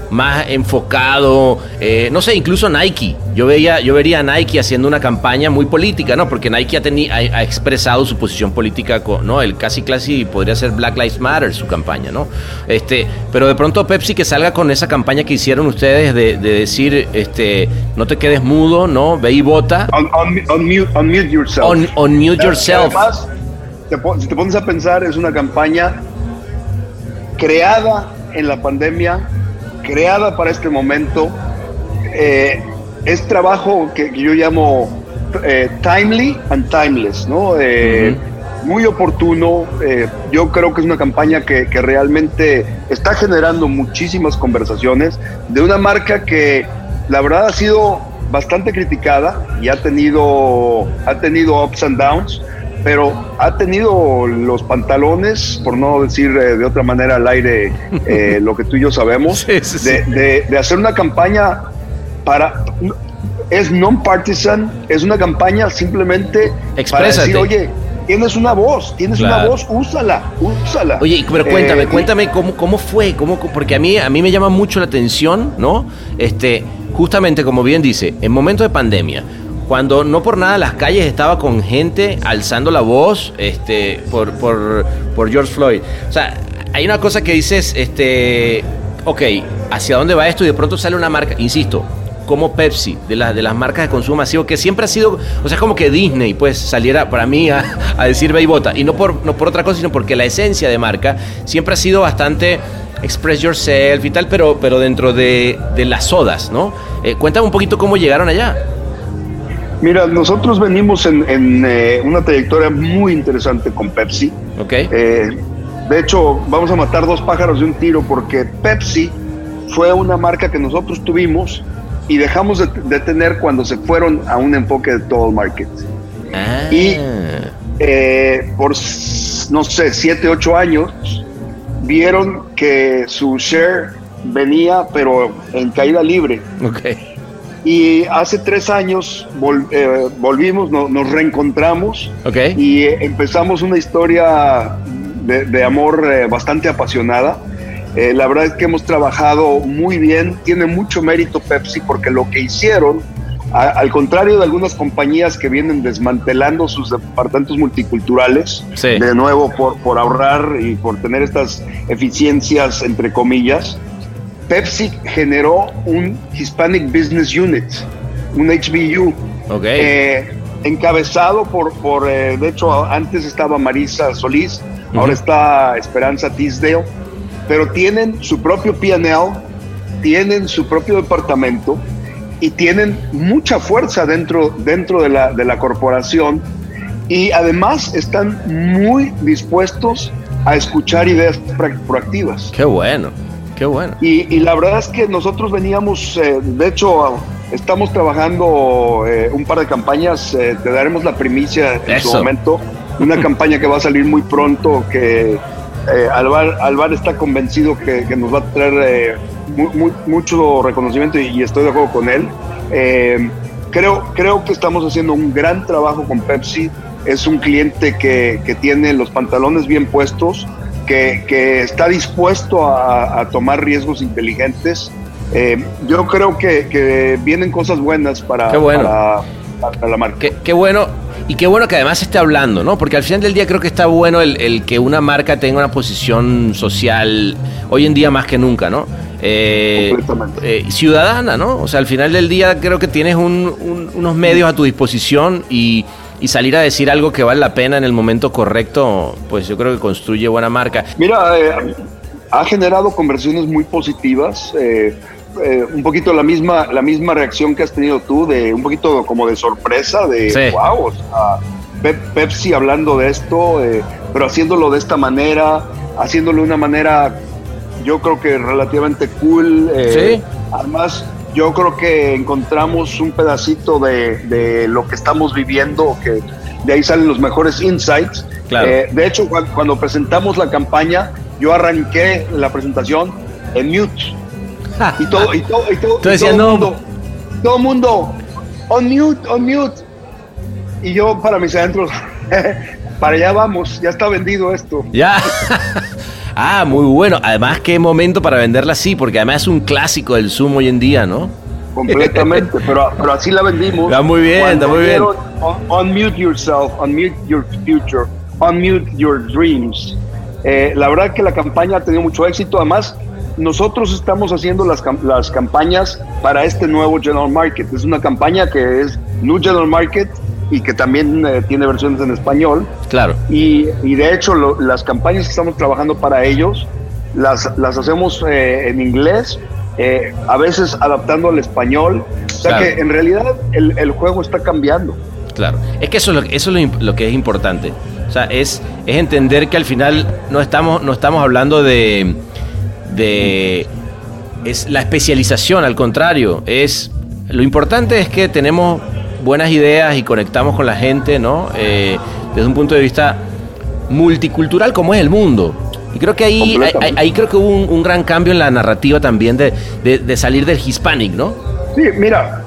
[SPEAKER 4] más enfocado, eh, no sé, incluso Nike. Yo veía, yo vería a Nike haciendo una campaña muy política, ¿no? Porque Nike ha, ha, expresado su posición política, con, ¿no? El casi casi podría ser Black Lives Matter su campaña, ¿no? Este, pero de pronto Pepsi que salga con esa campaña que hicieron ustedes de, decir, este, no te quedes mudo, ¿no? Ve y vota.
[SPEAKER 5] unmute, yourself.
[SPEAKER 4] unmute yourself.
[SPEAKER 5] Además, si te pones a pensar, es una campaña creada en la pandemia creada para este momento. Eh, es trabajo que, yo llamo eh, timely and timeless, ¿no? Eh, muy oportuno. yo creo que es una campaña que, que, realmente está generando muchísimas conversaciones de una marca que la verdad ha sido bastante criticada y ha tenido, ha tenido ups and downs pero ha tenido los pantalones, por no decir eh, de otra manera al aire eh, lo que tú y yo sabemos, De, hacer una campaña para... Es non-partisan, es una campaña simplemente para decir, oye, tienes una voz, tienes una voz, úsala, úsala.
[SPEAKER 4] Oye, pero cuéntame, eh, cuéntame cómo, cómo fue, cómo, porque a mí, a mí me llama mucho la atención, ¿no? Este, justamente como bien dice, en momentos de pandemia, cuando no por nada las calles estaba con gente alzando la voz este, por, por, por George Floyd. O sea, hay una cosa que dices, este, ok, ¿hacia dónde va esto? Y de pronto sale una marca, insisto, como Pepsi, de, las de las marcas de consumo masivo, que siempre ha sido, o sea, como que Disney, pues, saliera para mí a, decir ve y bota. Y no por, no por otra cosa, sino porque la esencia de marca siempre ha sido bastante Express Yourself y tal, pero, pero dentro de, de las sodas, ¿no? Eh, cuéntame un poquito cómo llegaron allá.
[SPEAKER 5] Mira, nosotros venimos en, en, eh, una trayectoria muy interesante con Pepsi.
[SPEAKER 4] Ok.
[SPEAKER 5] Eh, de hecho, vamos a matar dos pájaros de un tiro porque Pepsi fue una marca que nosotros tuvimos y dejamos de, de tener cuando se fueron a un enfoque de todo el market.
[SPEAKER 4] Ah.
[SPEAKER 5] Y eh, por, no sé, siete, ocho años, vieron que su share venía, pero en caída libre.
[SPEAKER 4] Ok.
[SPEAKER 5] Y hace tres años vol- eh, volvimos, no- nos reencontramos
[SPEAKER 4] Ok.
[SPEAKER 5] y eh, empezamos una historia de, de amor eh, bastante apasionada. Eh, la verdad es que hemos trabajado muy bien, tiene mucho mérito Pepsi porque lo que hicieron, a- al contrario de algunas compañías que vienen desmantelando sus departamentos multiculturales,
[SPEAKER 4] Sí.
[SPEAKER 5] de nuevo por, por ahorrar y por tener estas eficiencias entre comillas, Pepsi generó un Hispanic Business Unit, un HBU,
[SPEAKER 4] Ok.
[SPEAKER 5] eh, encabezado por, por eh, de hecho, antes estaba Marisa Solís, ahora está Esperanza Tisdale, pero tienen su propio PNL, tienen su propio departamento y tienen mucha fuerza dentro, dentro de, la, de la corporación y además están muy dispuestos a escuchar ideas proactivas.
[SPEAKER 4] Qué bueno. Qué bueno.
[SPEAKER 5] Y, y la verdad es que nosotros veníamos, eh, de hecho, estamos trabajando eh, un par de campañas, eh, te daremos la primicia en su
[SPEAKER 4] Eso.
[SPEAKER 5] momento, una campaña que va a salir muy pronto, que eh, Alvar, Alvar está convencido que, que nos va a traer eh, mu- mu- mucho reconocimiento y, y estoy de acuerdo con él. Eh, creo, creo que estamos haciendo un gran trabajo con Pepsi, es un cliente que, que tiene los pantalones bien puestos, que, que está dispuesto a, a tomar riesgos inteligentes. Eh, yo creo que, que vienen cosas buenas para,
[SPEAKER 4] Qué bueno.
[SPEAKER 5] para, para la marca.
[SPEAKER 4] Qué, qué bueno. Y qué bueno que además esté hablando, ¿no? Porque al final del día creo que está bueno el, el que una marca tenga una posición social hoy en día más que nunca, ¿no? Eh, eh, ciudadana, ¿no? O sea, al final del día creo que tienes un- un- unos medios a tu disposición y, y salir a decir algo que vale la pena en el momento correcto, pues yo creo que construye buena marca.
[SPEAKER 5] Mira, eh, ha generado conversiones muy positivas. eh, eh, un poquito la misma, la misma reacción que has tenido tú, de un poquito como de sorpresa, de
[SPEAKER 4] Sí.
[SPEAKER 5] wow, o sea, Pep- Pepsi hablando de esto, eh, pero haciéndolo de esta manera, haciéndolo de una manera, yo creo que relativamente cool. eh,
[SPEAKER 4] Sí.
[SPEAKER 5] Además, yo creo que encontramos un pedacito de, de lo que estamos viviendo, que de ahí salen los mejores insights.
[SPEAKER 4] Claro.
[SPEAKER 5] Eh, de hecho, cuan- cuando presentamos la campaña, yo arranqué la presentación en mute. Y todo, y todo, y todo, y todo el mundo, todo mundo, on mute, on mute. Y yo para mis adentros, para allá vamos, ya está vendido esto.
[SPEAKER 4] Ya. ah, muy bueno. Además, qué momento para venderla así, porque además es un clásico del Zoom hoy en día, ¿no?
[SPEAKER 5] Completamente, pero, pero así la vendimos.
[SPEAKER 4] Está muy bien,
[SPEAKER 5] Cuando
[SPEAKER 4] está muy bien.
[SPEAKER 5] vieron, "Un- Unmute yourself, unmute your future, unmute your dreams. Eh, la verdad que la campaña ha tenido mucho éxito. Además, nosotros estamos haciendo las, las campañas para este nuevo General Market. Es una campaña que es New General Market y que también eh, tiene versiones en español.
[SPEAKER 4] Claro.
[SPEAKER 5] Y, y de hecho, lo- las campañas que estamos trabajando para ellos las, las hacemos eh, en inglés, eh, a veces adaptando al español. O sea
[SPEAKER 4] Claro.
[SPEAKER 5] que en realidad el, el juego está cambiando.
[SPEAKER 4] Claro, es que eso es lo, eso es lo, imp- lo que es importante. O sea, es, es entender que al final no estamos, no estamos hablando de, de es la especialización, al contrario, es lo importante es que tenemos buenas ideas y conectamos con la gente, ¿no? Eh, desde un punto de vista multicultural como es el mundo. Y creo que ahí, ahí, creo que hubo un, un gran cambio en la narrativa también de, de- de salir del hispanic, ¿no?
[SPEAKER 5] Sí, mira,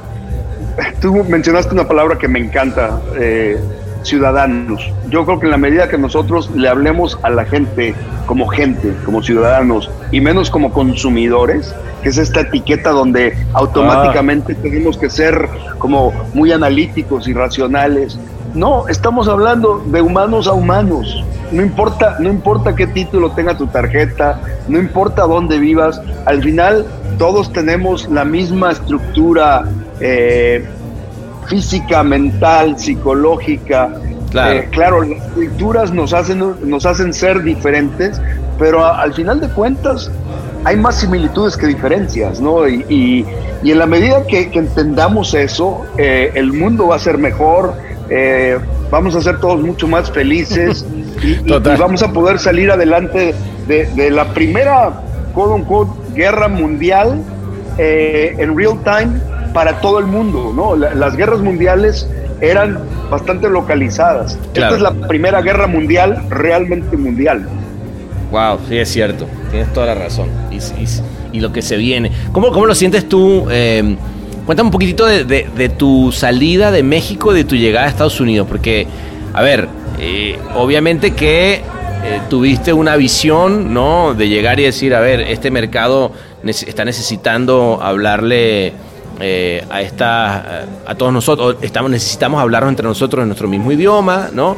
[SPEAKER 5] tú mencionaste una palabra que me encanta, eh, ciudadanos. Yo creo que en la medida que nosotros le hablemos a la gente como gente, como ciudadanos, y menos como consumidores, que es esta etiqueta donde automáticamente tenemos que ser como muy analíticos y racionales. No, estamos hablando de humanos a humanos. No importa, no importa qué título tenga tu tarjeta, no importa dónde vivas, al final todos tenemos la misma estructura eh, física, mental, psicológica.
[SPEAKER 4] Claro.
[SPEAKER 5] Eh, claro, las culturas nos hacen, nos hacen ser diferentes, pero a- al final de cuentas hay más similitudes que diferencias, ¿no? Y, y, en la medida que, entendamos eso, eh, el mundo va a ser mejor, eh, vamos a ser todos mucho más felices y, vamos a poder salir adelante de, la primera, quote guerra mundial en real time para todo el mundo, ¿no? las guerras mundiales eran bastante localizadas. Esta es la primera guerra mundial realmente mundial.
[SPEAKER 4] Wow, sí es cierto, tienes toda la razón. Y, lo que se viene. ¿Cómo, cómo lo sientes tú? Eh, cuéntame un poquitito de, tu salida de México, de tu llegada a Estados Unidos, porque, a ver, eh, obviamente que eh, tuviste una visión, ¿no? De llegar y decir, a ver, este mercado está necesitando hablarle a esta, a todos nosotros, estamos, necesitamos hablarnos entre nosotros en nuestro mismo idioma, ¿no?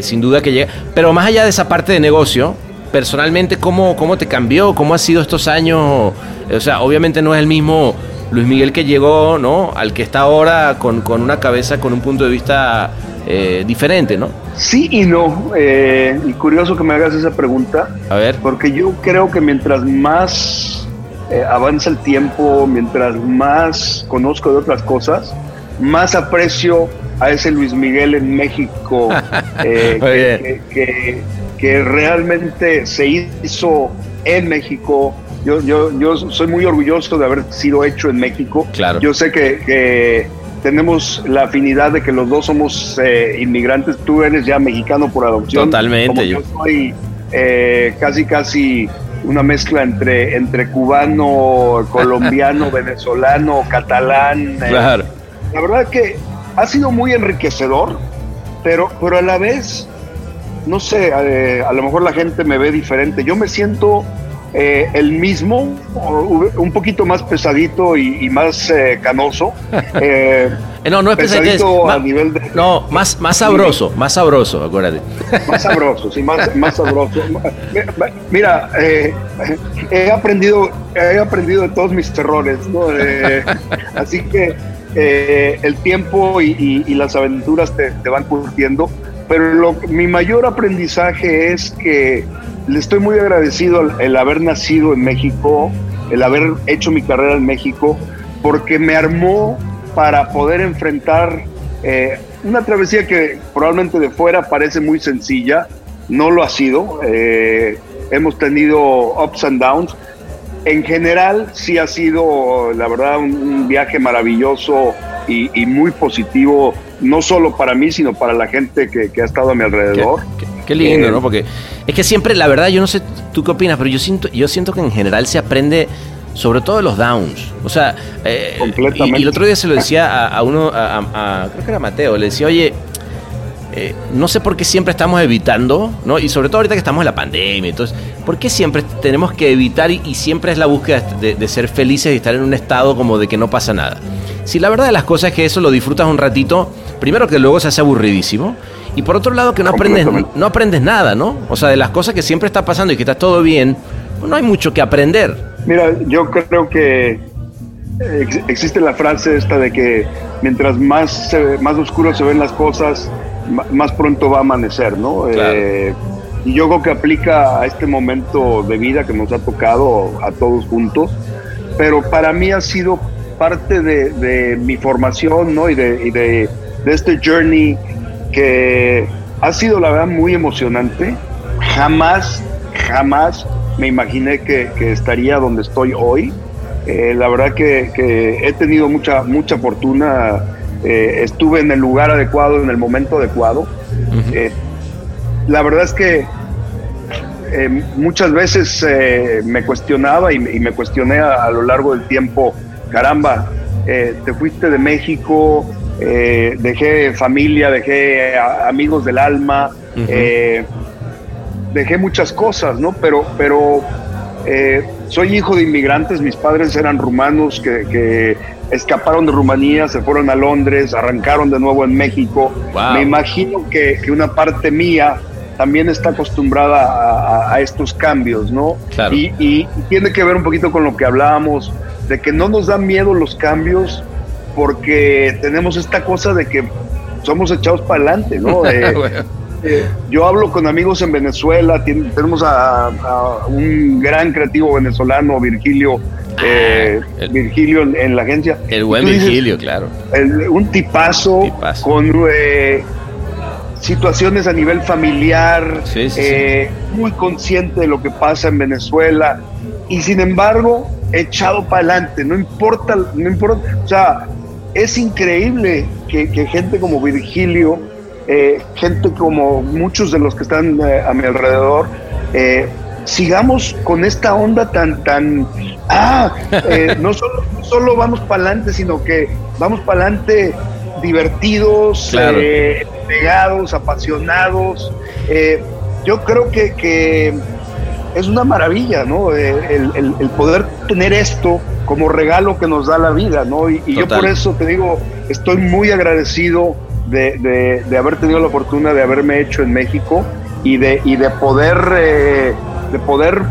[SPEAKER 4] sin duda que llega. Pero más allá de esa parte de negocio, personalmente, ¿cómo, ¿cómo te cambió? ¿Cómo ha sido estos años? O sea, obviamente no es el mismo Luis Miguel que llegó, ¿no? Al que está ahora con, una cabeza, con un punto de vista eh, diferente, ¿no?
[SPEAKER 5] Sí y no. Eh, y curioso que me hagas esa pregunta.
[SPEAKER 4] A ver.
[SPEAKER 5] Porque yo creo que mientras más eh, avanza el tiempo, mientras más conozco de otras cosas, más aprecio a ese Luis Miguel en México que, que realmente se hizo en México. Yo, yo, yo soy muy orgulloso de haber sido hecho en México.
[SPEAKER 4] Claro.
[SPEAKER 5] Yo sé que, tenemos la afinidad de que los dos somos eh, inmigrantes. Tú eres ya mexicano por adopción.
[SPEAKER 4] Totalmente.
[SPEAKER 5] yo soy eh, casi, casi una mezcla entre, entre cubano, colombiano, venezolano, catalán.
[SPEAKER 4] Eh. Claro.
[SPEAKER 5] la verdad que ha sido muy enriquecedor, pero, pero a la vez no sé, eh, a lo mejor la gente me ve diferente. Yo me siento eh, el mismo, un poquito más pesadito y, más eh, canoso.
[SPEAKER 4] no, no es pesadito a nivel de, No, más, más sabroso, más sabroso, acuérdate.
[SPEAKER 5] Más sabroso, sí, más, más sabroso. Mira, he aprendido, he aprendido de todos mis errores, ¿no? así que el tiempo y, las aventuras te, te van curtiendo pero mi mayor aprendizaje es que le estoy muy agradecido el, haber nacido en México, el haber hecho mi carrera en México, porque me armó para poder enfrentar eh, una travesía que probablemente de fuera parece muy sencilla, no lo ha sido. Eh, hemos tenido ups and downs. En general sí ha sido, la verdad, un, viaje maravilloso y muy positivo no solo para mí, sino para la gente que, ha estado a mi alrededor.
[SPEAKER 4] Qué, lindo, ¿no? Eh, Porque es que siempre, la verdad, yo no sé tú qué opinas, pero yo siento, yo siento que en general se aprende sobre todo de los downs. O sea, eh, y, el otro día se lo decía a, uno, a, creo que era Mateo, le decía, oye, eh, no sé por qué siempre estamos evitando, ¿no? Y sobre todo ahorita que estamos en la pandemia, entonces, ¿por qué siempre tenemos que evitar y, siempre es la búsqueda de, de, ser felices y estar en un estado como de que no pasa nada? Si la verdad de las cosas es que eso lo disfrutas un ratito, primero que luego se hace aburridísimo y por otro lado que no aprendes, no aprendes nada, ¿no? O sea, de las cosas que siempre está pasando y que está todo bien, pues no hay mucho que aprender.
[SPEAKER 5] Mira, yo creo que existe la frase esta de que mientras más, más oscuro se ven las cosas, más pronto va a amanecer, ¿no? Eh, y yo creo que aplica a este momento de vida que nos ha tocado a todos juntos, pero para mí ha sido parte de, mi formación ¿no? y, de, y de de este journey que ha sido la verdad muy emocionante. Jamás, jamás me imaginé que, estaría donde estoy hoy. Eh, la verdad que, he tenido mucha, mucha fortuna. Eh, estuve en el lugar adecuado, en el momento adecuado. Eh, la verdad es que muchas veces me cuestionaba y, me cuestioné a, a, lo largo del tiempo, caramba, te fuiste de México, eh, dejé familia, dejé amigos del alma, eh, dejé muchas cosas, ¿no? Pero, pero eh, soy hijo de inmigrantes, mis padres eran rumanos que, escaparon de Rumanía, se fueron a Londres, arrancaron de nuevo en México. Me imagino que, una parte mía también está acostumbrada a, estos cambios, ¿no? Y, y, tiene que ver un poquito con lo que hablábamos, de que no nos dan miedo los cambios, porque tenemos esta cosa de que somos echados para adelante, ¿no? Eh, yo hablo con amigos en Venezuela, tenemos a, un gran creativo venezolano, Virgilio, ah, eh, Virgilio en, la agencia.
[SPEAKER 4] El buen Virgilio, claro.
[SPEAKER 5] un tipazo, con eh, situaciones a nivel familiar, muy consciente de lo que pasa en Venezuela y sin embargo echado para adelante, no importa, no importa, o sea, es increíble que, gente como Virgilio, eh, gente como muchos de los que están eh, a mi alrededor, eh, sigamos con esta onda tan, tan, ah, no, solo, solo vamos para adelante, sino que vamos para adelante divertidos, pegados, apasionados. yo creo que, que, es una maravilla, ¿no? el, el poder tener esto como regalo que nos da la vida, ¿no? Y, yo por eso te digo, estoy muy agradecido de, haber tenido la fortuna de haberme hecho en México y de, y de poder, eh, de poder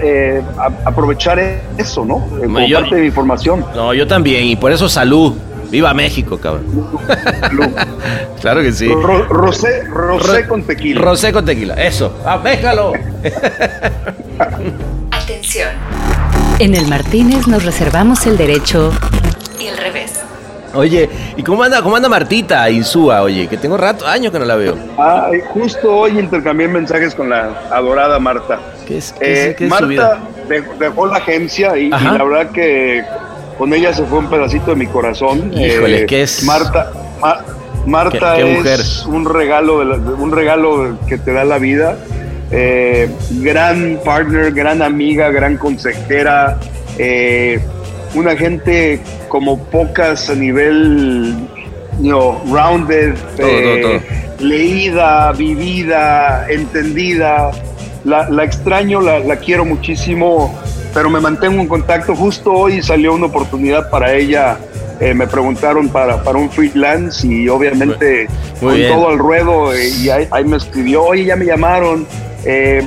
[SPEAKER 5] eh, aprovechar eso, ¿no? Eh, como parte de mi formación.
[SPEAKER 4] No, yo también, y por eso salud. Viva México, cabrón. claro que sí.
[SPEAKER 5] rosé, rosé con tequila.
[SPEAKER 4] Rosé con tequila, eso. ¡Ah, déjalo!
[SPEAKER 2] Atención. En el Martínez nos reservamos el derecho y el revés.
[SPEAKER 4] Oye, ¿y cómo anda, cómo anda Martita Insúa? Oye, que tengo rato, años que no la veo.
[SPEAKER 5] Ay, justo hoy intercambié mensajes con la adorada Marta. ¿Qué es, qué eh, Marta dejó la agencia y, la verdad que con ella se fue un pedacito de mi corazón.
[SPEAKER 4] Híjole, eh, ¿qué es?
[SPEAKER 5] Marta, Marta es un regalo, un regalo que te da la vida eh, gran partner, gran amiga, gran consejera, eh, una gente como pocas a nivel you rounded, eh, leída, vivida, entendida. La, extraño, la, quiero muchísimo, pero me mantengo en contacto. Justo hoy salió una oportunidad para ella. me preguntaron para, para un freelance y obviamente con todo al ruedo y ahí, ahí, me escribió, oye, ya me llamaron, eh,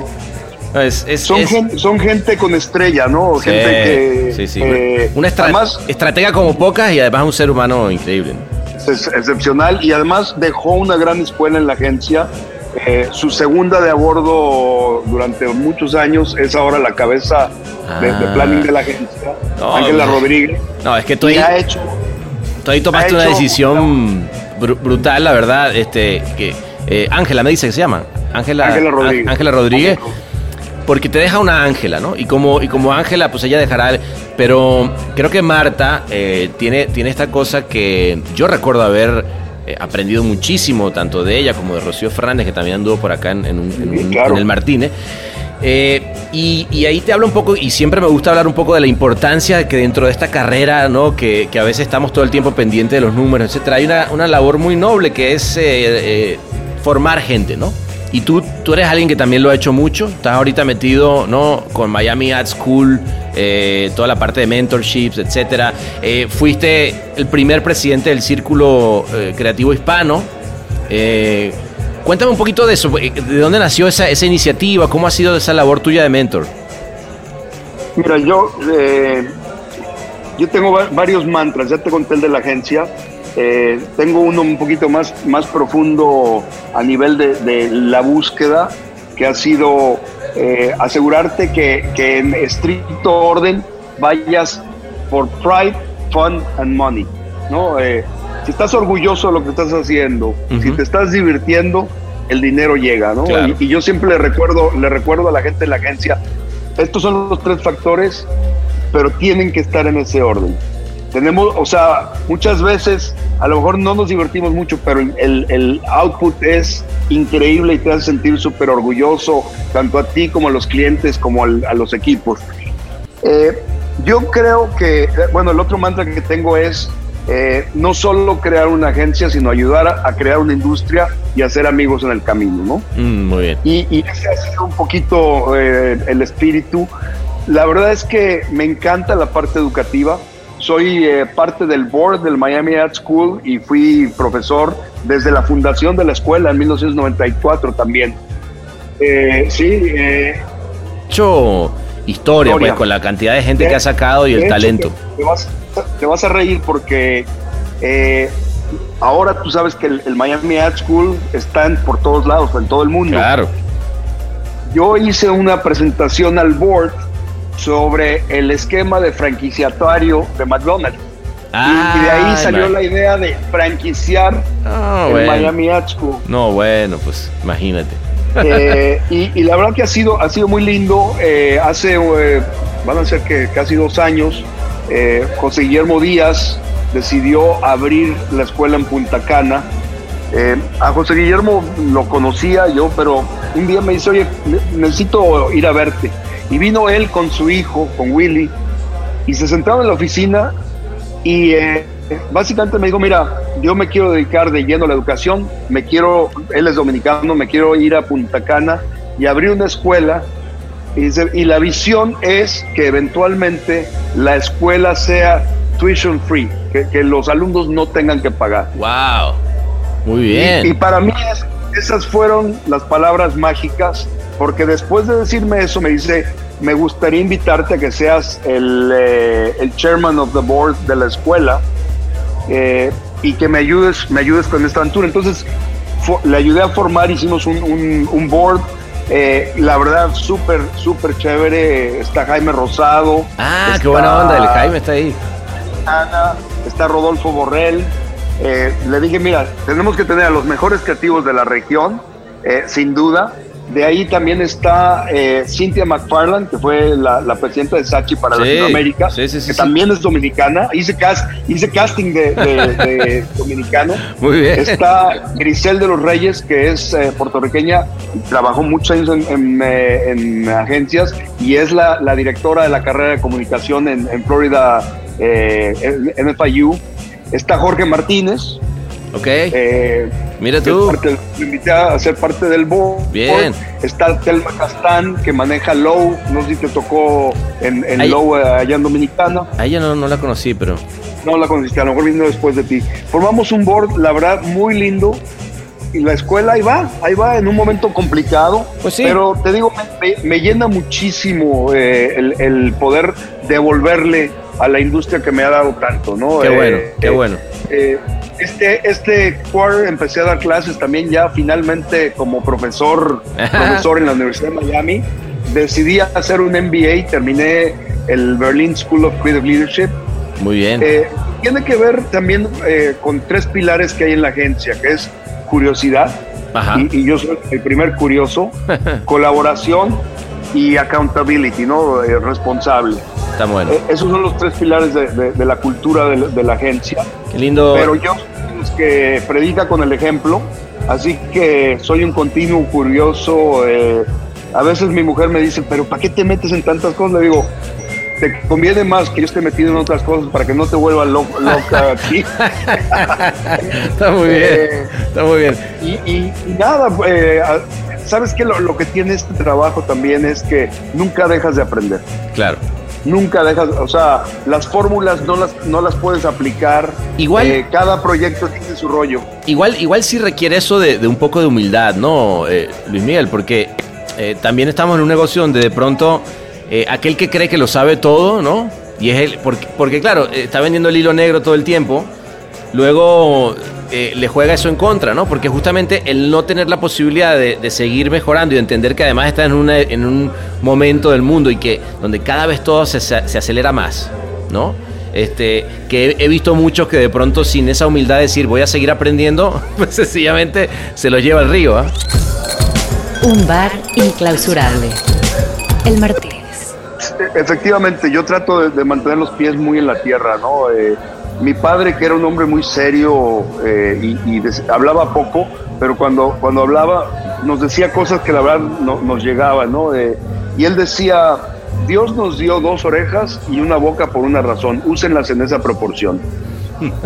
[SPEAKER 5] son, Gente, son, gente, con estrella, ¿no? gente que.
[SPEAKER 4] Sí, sí. Eh, una estratega como pocas y además un ser humano increíble.
[SPEAKER 5] Es excepcional y además dejó una gran escuela en la agencia. Eh, su segunda de a bordo durante muchos años es ahora la cabeza de, ah. planning de la agencia, Ángela Rodríguez.
[SPEAKER 4] No, es que tú ahí, ha hecho, tú ahí tomaste una decisión brutal, la verdad. Este, que Ángela me dice que se llama. Ángela Rodríguez. Ángela Rodríguez. Porque te deja una Ángela, ¿no? Y como y como Ángela, pues ella dejará. Pero creo que Marta eh, tiene, tiene esta cosa que yo recuerdo haber eh, aprendido muchísimo, tanto de ella como de Rocío Fernández, que también anduvo por acá en, el Martínez. Eh, y, ahí te hablo un poco, y siempre me gusta hablar un poco de la importancia que dentro de esta carrera, ¿no? Que, a veces estamos todo el tiempo pendientes de los números, etc. Hay una, una labor muy noble que es formar gente, ¿no? Y tú, tú eres alguien que también lo ha hecho mucho. Estás ahorita metido ¿no? con Miami Ad School, eh, toda la parte de mentorships, etc. Eh, fuiste el primer presidente del Círculo eh, Creativo Hispano. cuéntame un poquito de eso. ¿De dónde nació esa, esa iniciativa? ¿Cómo ha sido esa labor tuya de mentor?
[SPEAKER 5] Mira, yo, yo tengo varios mantras. Ya te conté el de la agencia tengo uno un poquito más, más profundo a nivel de, la búsqueda, que ha sido eh, asegurarte que, en estricto orden vayas por pride, fun and money. ¿no? Eh, si estás orgulloso de lo que estás haciendo, si te estás divirtiendo, el dinero llega. ¿no? Y, y, yo siempre le recuerdo, le recuerdo a la gente de la agencia, estos son los tres factores, pero tienen que estar en ese orden tenemos, o sea, muchas veces a lo mejor no nos divertimos mucho, pero el, el output es increíble y te hace sentir súper orgulloso, tanto a ti como a los clientes, como a los equipos. Eh, yo creo que, bueno, el otro mantra que tengo es eh, no solo crear una agencia, sino ayudar a, crear una industria y hacer amigos en el camino, ¿no?
[SPEAKER 4] Mm, muy bien.
[SPEAKER 5] Y, y, ese ha sido un poquito eh, el espíritu. La verdad es que me encanta la parte educativa soy eh, parte del board del Miami Art School y fui profesor desde la fundación de la escuela en 1994 también. Eh, sí. Eh,
[SPEAKER 4] hecho historia, pues, con la cantidad de gente que ha sacado y el talento.
[SPEAKER 5] Te, vas, a reír porque ahora tú sabes que el, Miami Ad School está en, por todos lados, en todo el mundo.
[SPEAKER 4] Claro.
[SPEAKER 5] Yo hice una presentación al board sobre el esquema de franquiciatario de McDonald's. y, de ahí salió la idea de franquiciar
[SPEAKER 4] Ah,
[SPEAKER 5] el
[SPEAKER 4] bueno.
[SPEAKER 5] Miami School.
[SPEAKER 4] No, bueno, pues imagínate.
[SPEAKER 5] Eh, y, y la verdad que ha sido, ha sido muy lindo. Eh, hace, eh, van a ser que casi dos años, eh, José Guillermo Díaz decidió abrir la escuela en Punta Cana. Eh, a José Guillermo lo conocía yo, pero un día me dice, oye, ne- necesito ir a verte. Y vino él con su hijo, con Willy, y se sentaron en la oficina y eh, básicamente me dijo, mira, yo me quiero dedicar de lleno a la educación, me quiero, él es dominicano, me quiero ir a Punta Cana y abrir una escuela. Y, la visión es que eventualmente la escuela sea tuition free, que, que los alumnos no tengan que pagar.
[SPEAKER 4] Wow. Muy
[SPEAKER 5] Y, y
[SPEAKER 4] bien.
[SPEAKER 5] para mí es- esas fueron las palabras mágicas, porque después de decirme eso me dice, me gustaría invitarte a que seas el, eh, el chairman of the board de la escuela eh, y que me ayudes, me ayudes con esta aventura. Entonces le ayudé a formar, hicimos un, un- un board. eh, la verdad, súper, súper chévere. Está Jaime Rosado.
[SPEAKER 4] Ah, qué
[SPEAKER 5] está-
[SPEAKER 4] buena onda. El Jaime está ahí.
[SPEAKER 5] Ana, está Rodolfo Borrell. Le dije, mira, tenemos que tener a los mejores creativos de la región, sin duda. De ahí también está eh, Cynthia McFarland, que fue la, la presidenta de Sachi para
[SPEAKER 4] Sí,
[SPEAKER 5] Latinoamérica,
[SPEAKER 4] sí, sí, sí,
[SPEAKER 5] que también es dominicana. Hice, cast, hice casting de, de- de dominicano.
[SPEAKER 4] Muy bien.
[SPEAKER 5] Está Grisel de los Reyes, que es eh, puertorriqueña, trabajó muchos años en, en, eh, en agencias y es la, la directora de la carrera de comunicación en, en Florida, en, en FIU. Está Jorge Martínez.
[SPEAKER 4] Ok.
[SPEAKER 5] eh,
[SPEAKER 4] Mira tú.
[SPEAKER 5] parte- lo invité a ser parte del board.
[SPEAKER 4] Bien.
[SPEAKER 5] Está Telma Castán, que maneja Low. No sé si te tocó en, en
[SPEAKER 4] Ahí-
[SPEAKER 5] Low eh, allá en Dominicana.
[SPEAKER 4] A ella no, no la conocí, pero.
[SPEAKER 5] No la conociste, a lo mejor vino después de ti. Formamos un board, la verdad, muy lindo. Y la escuela ahí va, ahí va, en un momento complicado.
[SPEAKER 4] Pues sí.
[SPEAKER 5] Pero te digo, me, me llena muchísimo eh, el, el poder devolverle a la industria que me ha dado tanto, ¿no?
[SPEAKER 4] Qué
[SPEAKER 5] Eh,
[SPEAKER 4] bueno, qué
[SPEAKER 5] eh,
[SPEAKER 4] bueno.
[SPEAKER 5] Este, este quarter empecé a dar clases también ya finalmente como profesor, profesor en la Universidad de Miami. Decidí hacer un MBA, terminé el Berlin School of Creative Leadership.
[SPEAKER 4] Muy bien.
[SPEAKER 5] Eh, tiene que ver también eh, con tres pilares que hay en la agencia, que es curiosidad,
[SPEAKER 4] Ajá.
[SPEAKER 5] y, y yo soy el primer curioso, colaboración y accountability, ¿no? Eh, responsable.
[SPEAKER 4] Está bueno.
[SPEAKER 5] Eh, esos son los tres pilares de, de- de la cultura de, la- de la agencia.
[SPEAKER 4] Qué lindo.
[SPEAKER 5] Pero yo que predica con el ejemplo, así que soy un continuo curioso. eh, a veces mi mujer me dice, pero ¿para qué te metes en tantas cosas? Le digo, te conviene más que yo esté metido en otras cosas para que no te vuelva lo- loca aquí.
[SPEAKER 4] Está muy bien.
[SPEAKER 5] Eh,
[SPEAKER 4] Está muy bien.
[SPEAKER 5] y, y- y nada, eh, ¿sabes qué? Lo, lo que tiene este trabajo también es que nunca dejas de aprender.
[SPEAKER 4] Claro.
[SPEAKER 5] Nunca dejas, o sea, las fórmulas no las, no las puedes aplicar.
[SPEAKER 4] Igual-
[SPEAKER 5] Eh, cada proyecto tiene su rollo.
[SPEAKER 4] Igual, igual sí requiere eso de, de un poco de humildad, ¿no, eh, Luis Miguel? Porque eh, también estamos en un negocio donde de pronto aquel que cree que lo sabe todo, ¿no? Y es él, porque, porque claro, está vendiendo el hilo negro todo el tiempo, luego eh, le juega eso en contra, ¿no? Porque justamente el no tener la posibilidad de, de seguir mejorando y de entender que además está en, una- en un momento del mundo y que donde cada vez todo se, se acelera más, ¿no? Este, que he, he visto muchos que de pronto sin esa humildad de decir voy a seguir aprendiendo, pues sencillamente se los lleva al río, ¿ah?
[SPEAKER 2] Un bar inclausurable. El Martínez.
[SPEAKER 5] Efectivamente, yo trato de, de mantener los pies muy en la tierra, ¿no? Eh, mi padre, que era un hombre muy serio eh, y, y hablaba poco, pero cuando, cuando hablaba nos decía cosas que la verdad no- nos llegaban, ¿no? Eh, y él decía, Dios nos dio dos orejas y una boca por una razón, úsenlas en esa proporción.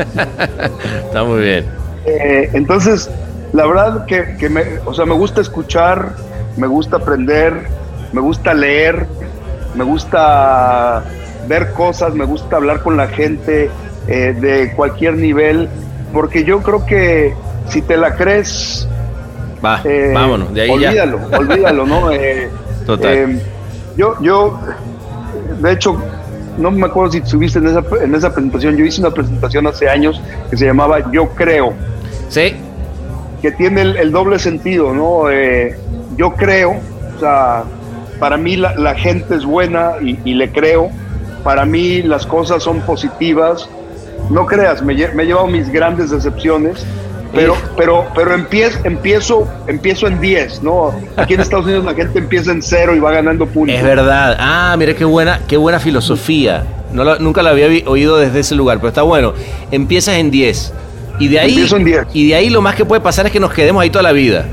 [SPEAKER 4] Está muy bien.
[SPEAKER 5] Eh, entonces, la verdad que, que me, o sea, me gusta escuchar, me gusta aprender, me gusta leer, me gusta ver cosas, me gusta hablar con la gente eh, de cualquier nivel, porque yo creo que si te la crees,
[SPEAKER 4] Va,
[SPEAKER 5] eh,
[SPEAKER 4] vámonos, de ahí
[SPEAKER 5] olvídalo, olvídalo, ¿no? Eh,
[SPEAKER 4] Total.
[SPEAKER 5] yo, yo, de hecho, no me acuerdo si estuviste en esa, en esa presentación, yo hice una presentación hace años que se llamaba Yo Creo.
[SPEAKER 4] Sí.
[SPEAKER 5] Que tiene el, doble sentido, ¿no? Eh, yo creo, o sea, para mí la, gente es buena y, le creo, para mí las cosas son positivas, no creas, me, me he llevado mis grandes decepciones, pero, pero, pero empiezo, empiezo, empiezo en 10, ¿no? Aquí en Estados Unidos la gente empieza en cero y va ganando puntos.
[SPEAKER 4] Es verdad. Ah, mire qué buena, qué buena filosofía. No nunca la había oído desde ese lugar, pero está bueno. Empiezas en 10. Y de ahí,
[SPEAKER 5] en 10.
[SPEAKER 4] Y de ahí lo más que puede pasar es que nos quedemos ahí toda la vida.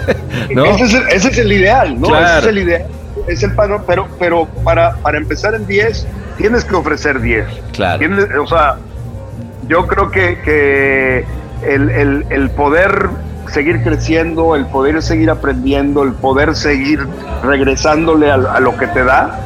[SPEAKER 5] ¿No? Ese, es el, ese, es el, ideal, ¿no? Ese es el ideal. Es el patrón, pero, pero para, para empezar en 10, tienes que ofrecer 10.
[SPEAKER 4] Claro.
[SPEAKER 5] o sea, yo creo que, que el, el, poder seguir creciendo, el poder seguir aprendiendo, el poder seguir regresándole a, lo que te da,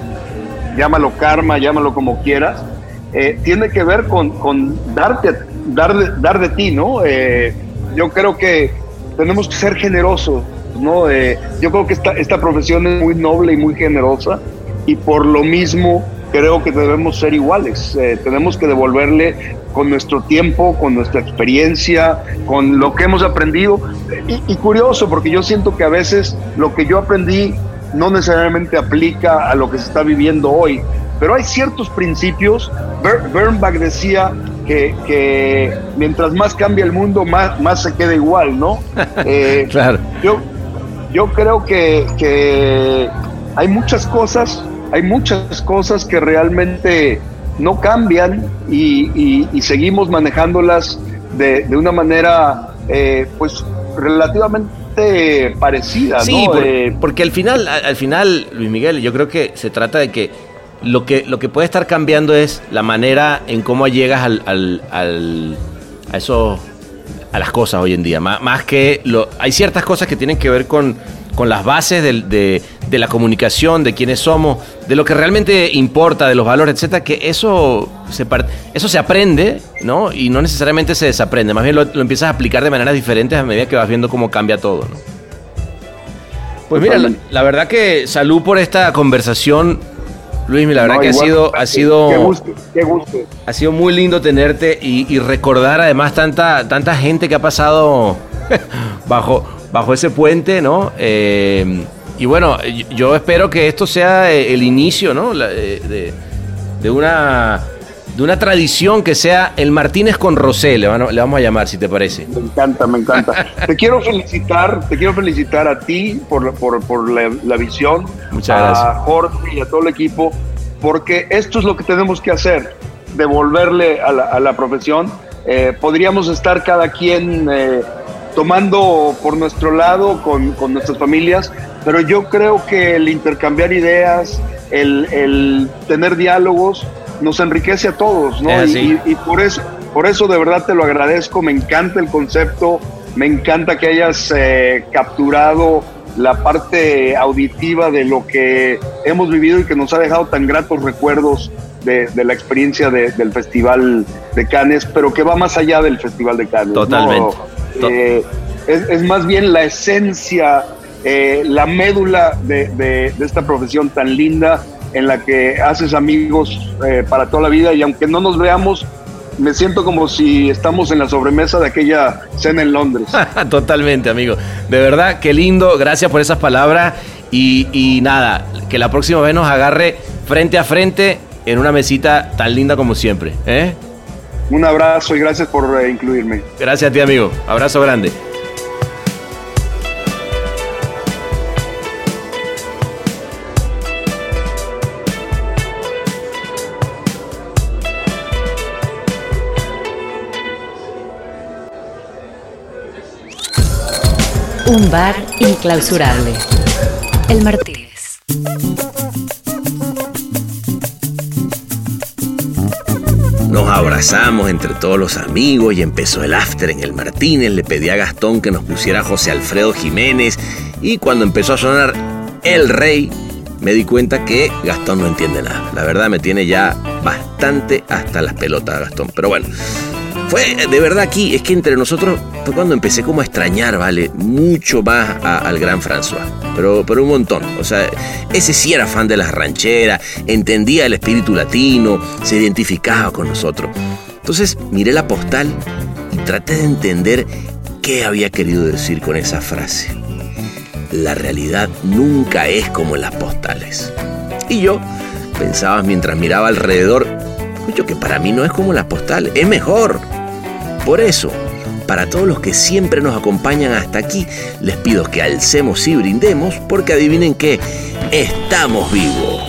[SPEAKER 5] llámalo karma, llámalo como quieras, eh, tiene que ver con, con darte, dar, dar de ti, ¿no? Eh, yo creo que tenemos que ser generosos, ¿no? Eh, yo creo que esta, esta profesión es muy noble y muy generosa y por lo mismo creo que debemos ser iguales. tenemos que devolverle con nuestro tiempo, con nuestra experiencia, con lo que hemos aprendido. Y, curioso, porque yo siento que a veces lo que yo aprendí no necesariamente aplica a lo que se está viviendo hoy, pero hay ciertos principios. Bernbach decía que, mientras más cambia el mundo, más, más se queda igual, ¿no?
[SPEAKER 4] Eh, claro.
[SPEAKER 5] Yo, yo creo que, que hay muchas cosas, hay muchas cosas que realmente no cambian y, seguimos manejándolas de, una manera eh, pues relativamente parecida.
[SPEAKER 4] Sí, porque al final, al final, Luis Miguel, yo creo que se trata de que lo que, lo que puede estar cambiando es la manera en cómo llegas al, al, a eso a las cosas hoy en día. Más, que lo, hay ciertas cosas que tienen que ver con con las bases de, la comunicación, de quiénes somos, de lo que realmente importa, de los valores, etcétera, que eso se, eso se aprende, ¿no? Y no necesariamente se desaprende, más bien lo, empiezas a aplicar de maneras diferentes a medida que vas viendo cómo cambia todo, ¿no? Pues mira, la, verdad que salud por esta conversación, Luis, la verdad que ha sido, ha sido,
[SPEAKER 5] qué gusto, qué gusto.
[SPEAKER 4] ha sido muy lindo tenerte y, y recordar además tanta, tanta gente que ha pasado bajo, bajo ese puente, ¿no? Eh, y bueno, yo espero que esto sea eh, el inicio, ¿no? De, una de una tradición que sea el Martínez con Rosé, le, vamos a llamar, si te parece.
[SPEAKER 5] Me encanta, me encanta. te quiero felicitar, te quiero felicitar a ti por, por, la, visión,
[SPEAKER 4] Muchas gracias.
[SPEAKER 5] a Jorge y a todo el equipo, porque esto es lo que tenemos que hacer, devolverle a la, a la profesión. Eh, podríamos estar cada quien tomando por nuestro lado con, nuestras familias, pero yo creo que el intercambiar ideas, el, tener diálogos, nos enriquece a todos, ¿no? Y, por eso, por eso de verdad te lo agradezco, me encanta el concepto, me encanta que hayas eh, capturado la parte auditiva de lo que hemos vivido y que nos ha dejado tan gratos recuerdos de, la experiencia del Festival de Cannes, pero que va más allá del Festival de Cannes.
[SPEAKER 4] Totalmente.
[SPEAKER 5] Eh, es, más bien la esencia, eh, la médula de, esta profesión tan linda en la que haces amigos eh, para toda la vida y aunque no nos veamos, me siento como si estamos en la sobremesa de aquella cena en Londres.
[SPEAKER 4] Totalmente, amigo. De verdad, qué lindo. Gracias por esas palabras. Y, nada, que la próxima vez nos agarre frente a frente en una mesita tan linda como siempre.
[SPEAKER 5] Un abrazo y gracias por incluirme.
[SPEAKER 4] Gracias a ti, amigo. Abrazo grande.
[SPEAKER 2] Un bar inclausurable. El Martínez.
[SPEAKER 6] Abrazamos entre todos los amigos y empezó el after en el Martínez. Le pedí a Gastón que nos pusiera José Alfredo Jiménez y cuando empezó a sonar El Rey, me di cuenta que Gastón no entiende nada. La verdad me tiene ya bastante hasta las pelotas Gastón. Pero bueno,
[SPEAKER 4] Fue de verdad aquí, es que entre nosotros fue cuando empecé como a extrañar, ¿vale? Mucho más al gran François. Pero, pero un montón. O sea, ese sí era fan de las rancheras, entendía el espíritu latino, se identificaba con nosotros. Entonces miré la postal y traté de entender qué había querido decir con esa frase. La realidad nunca es como las postales. Y yo pensaba mientras miraba alrededor, que para mí no es como las postales, es mejor. Por eso, para todos los que siempre nos acompañan hasta aquí, les pido que alcemos y brindemos porque adivinen que estamos vivos.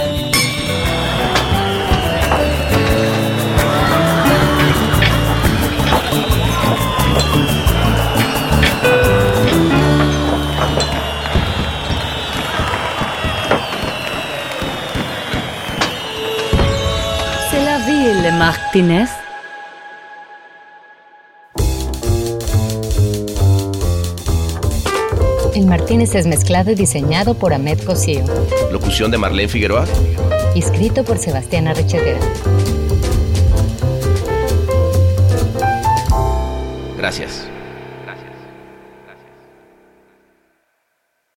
[SPEAKER 7] Martínez.
[SPEAKER 1] Martínez es mezclado y diseñado por Ahmed Cosío.
[SPEAKER 8] Locución de Marlene Figueroa.
[SPEAKER 1] Escrito por Sebastián Arrechedera.
[SPEAKER 8] Gracias.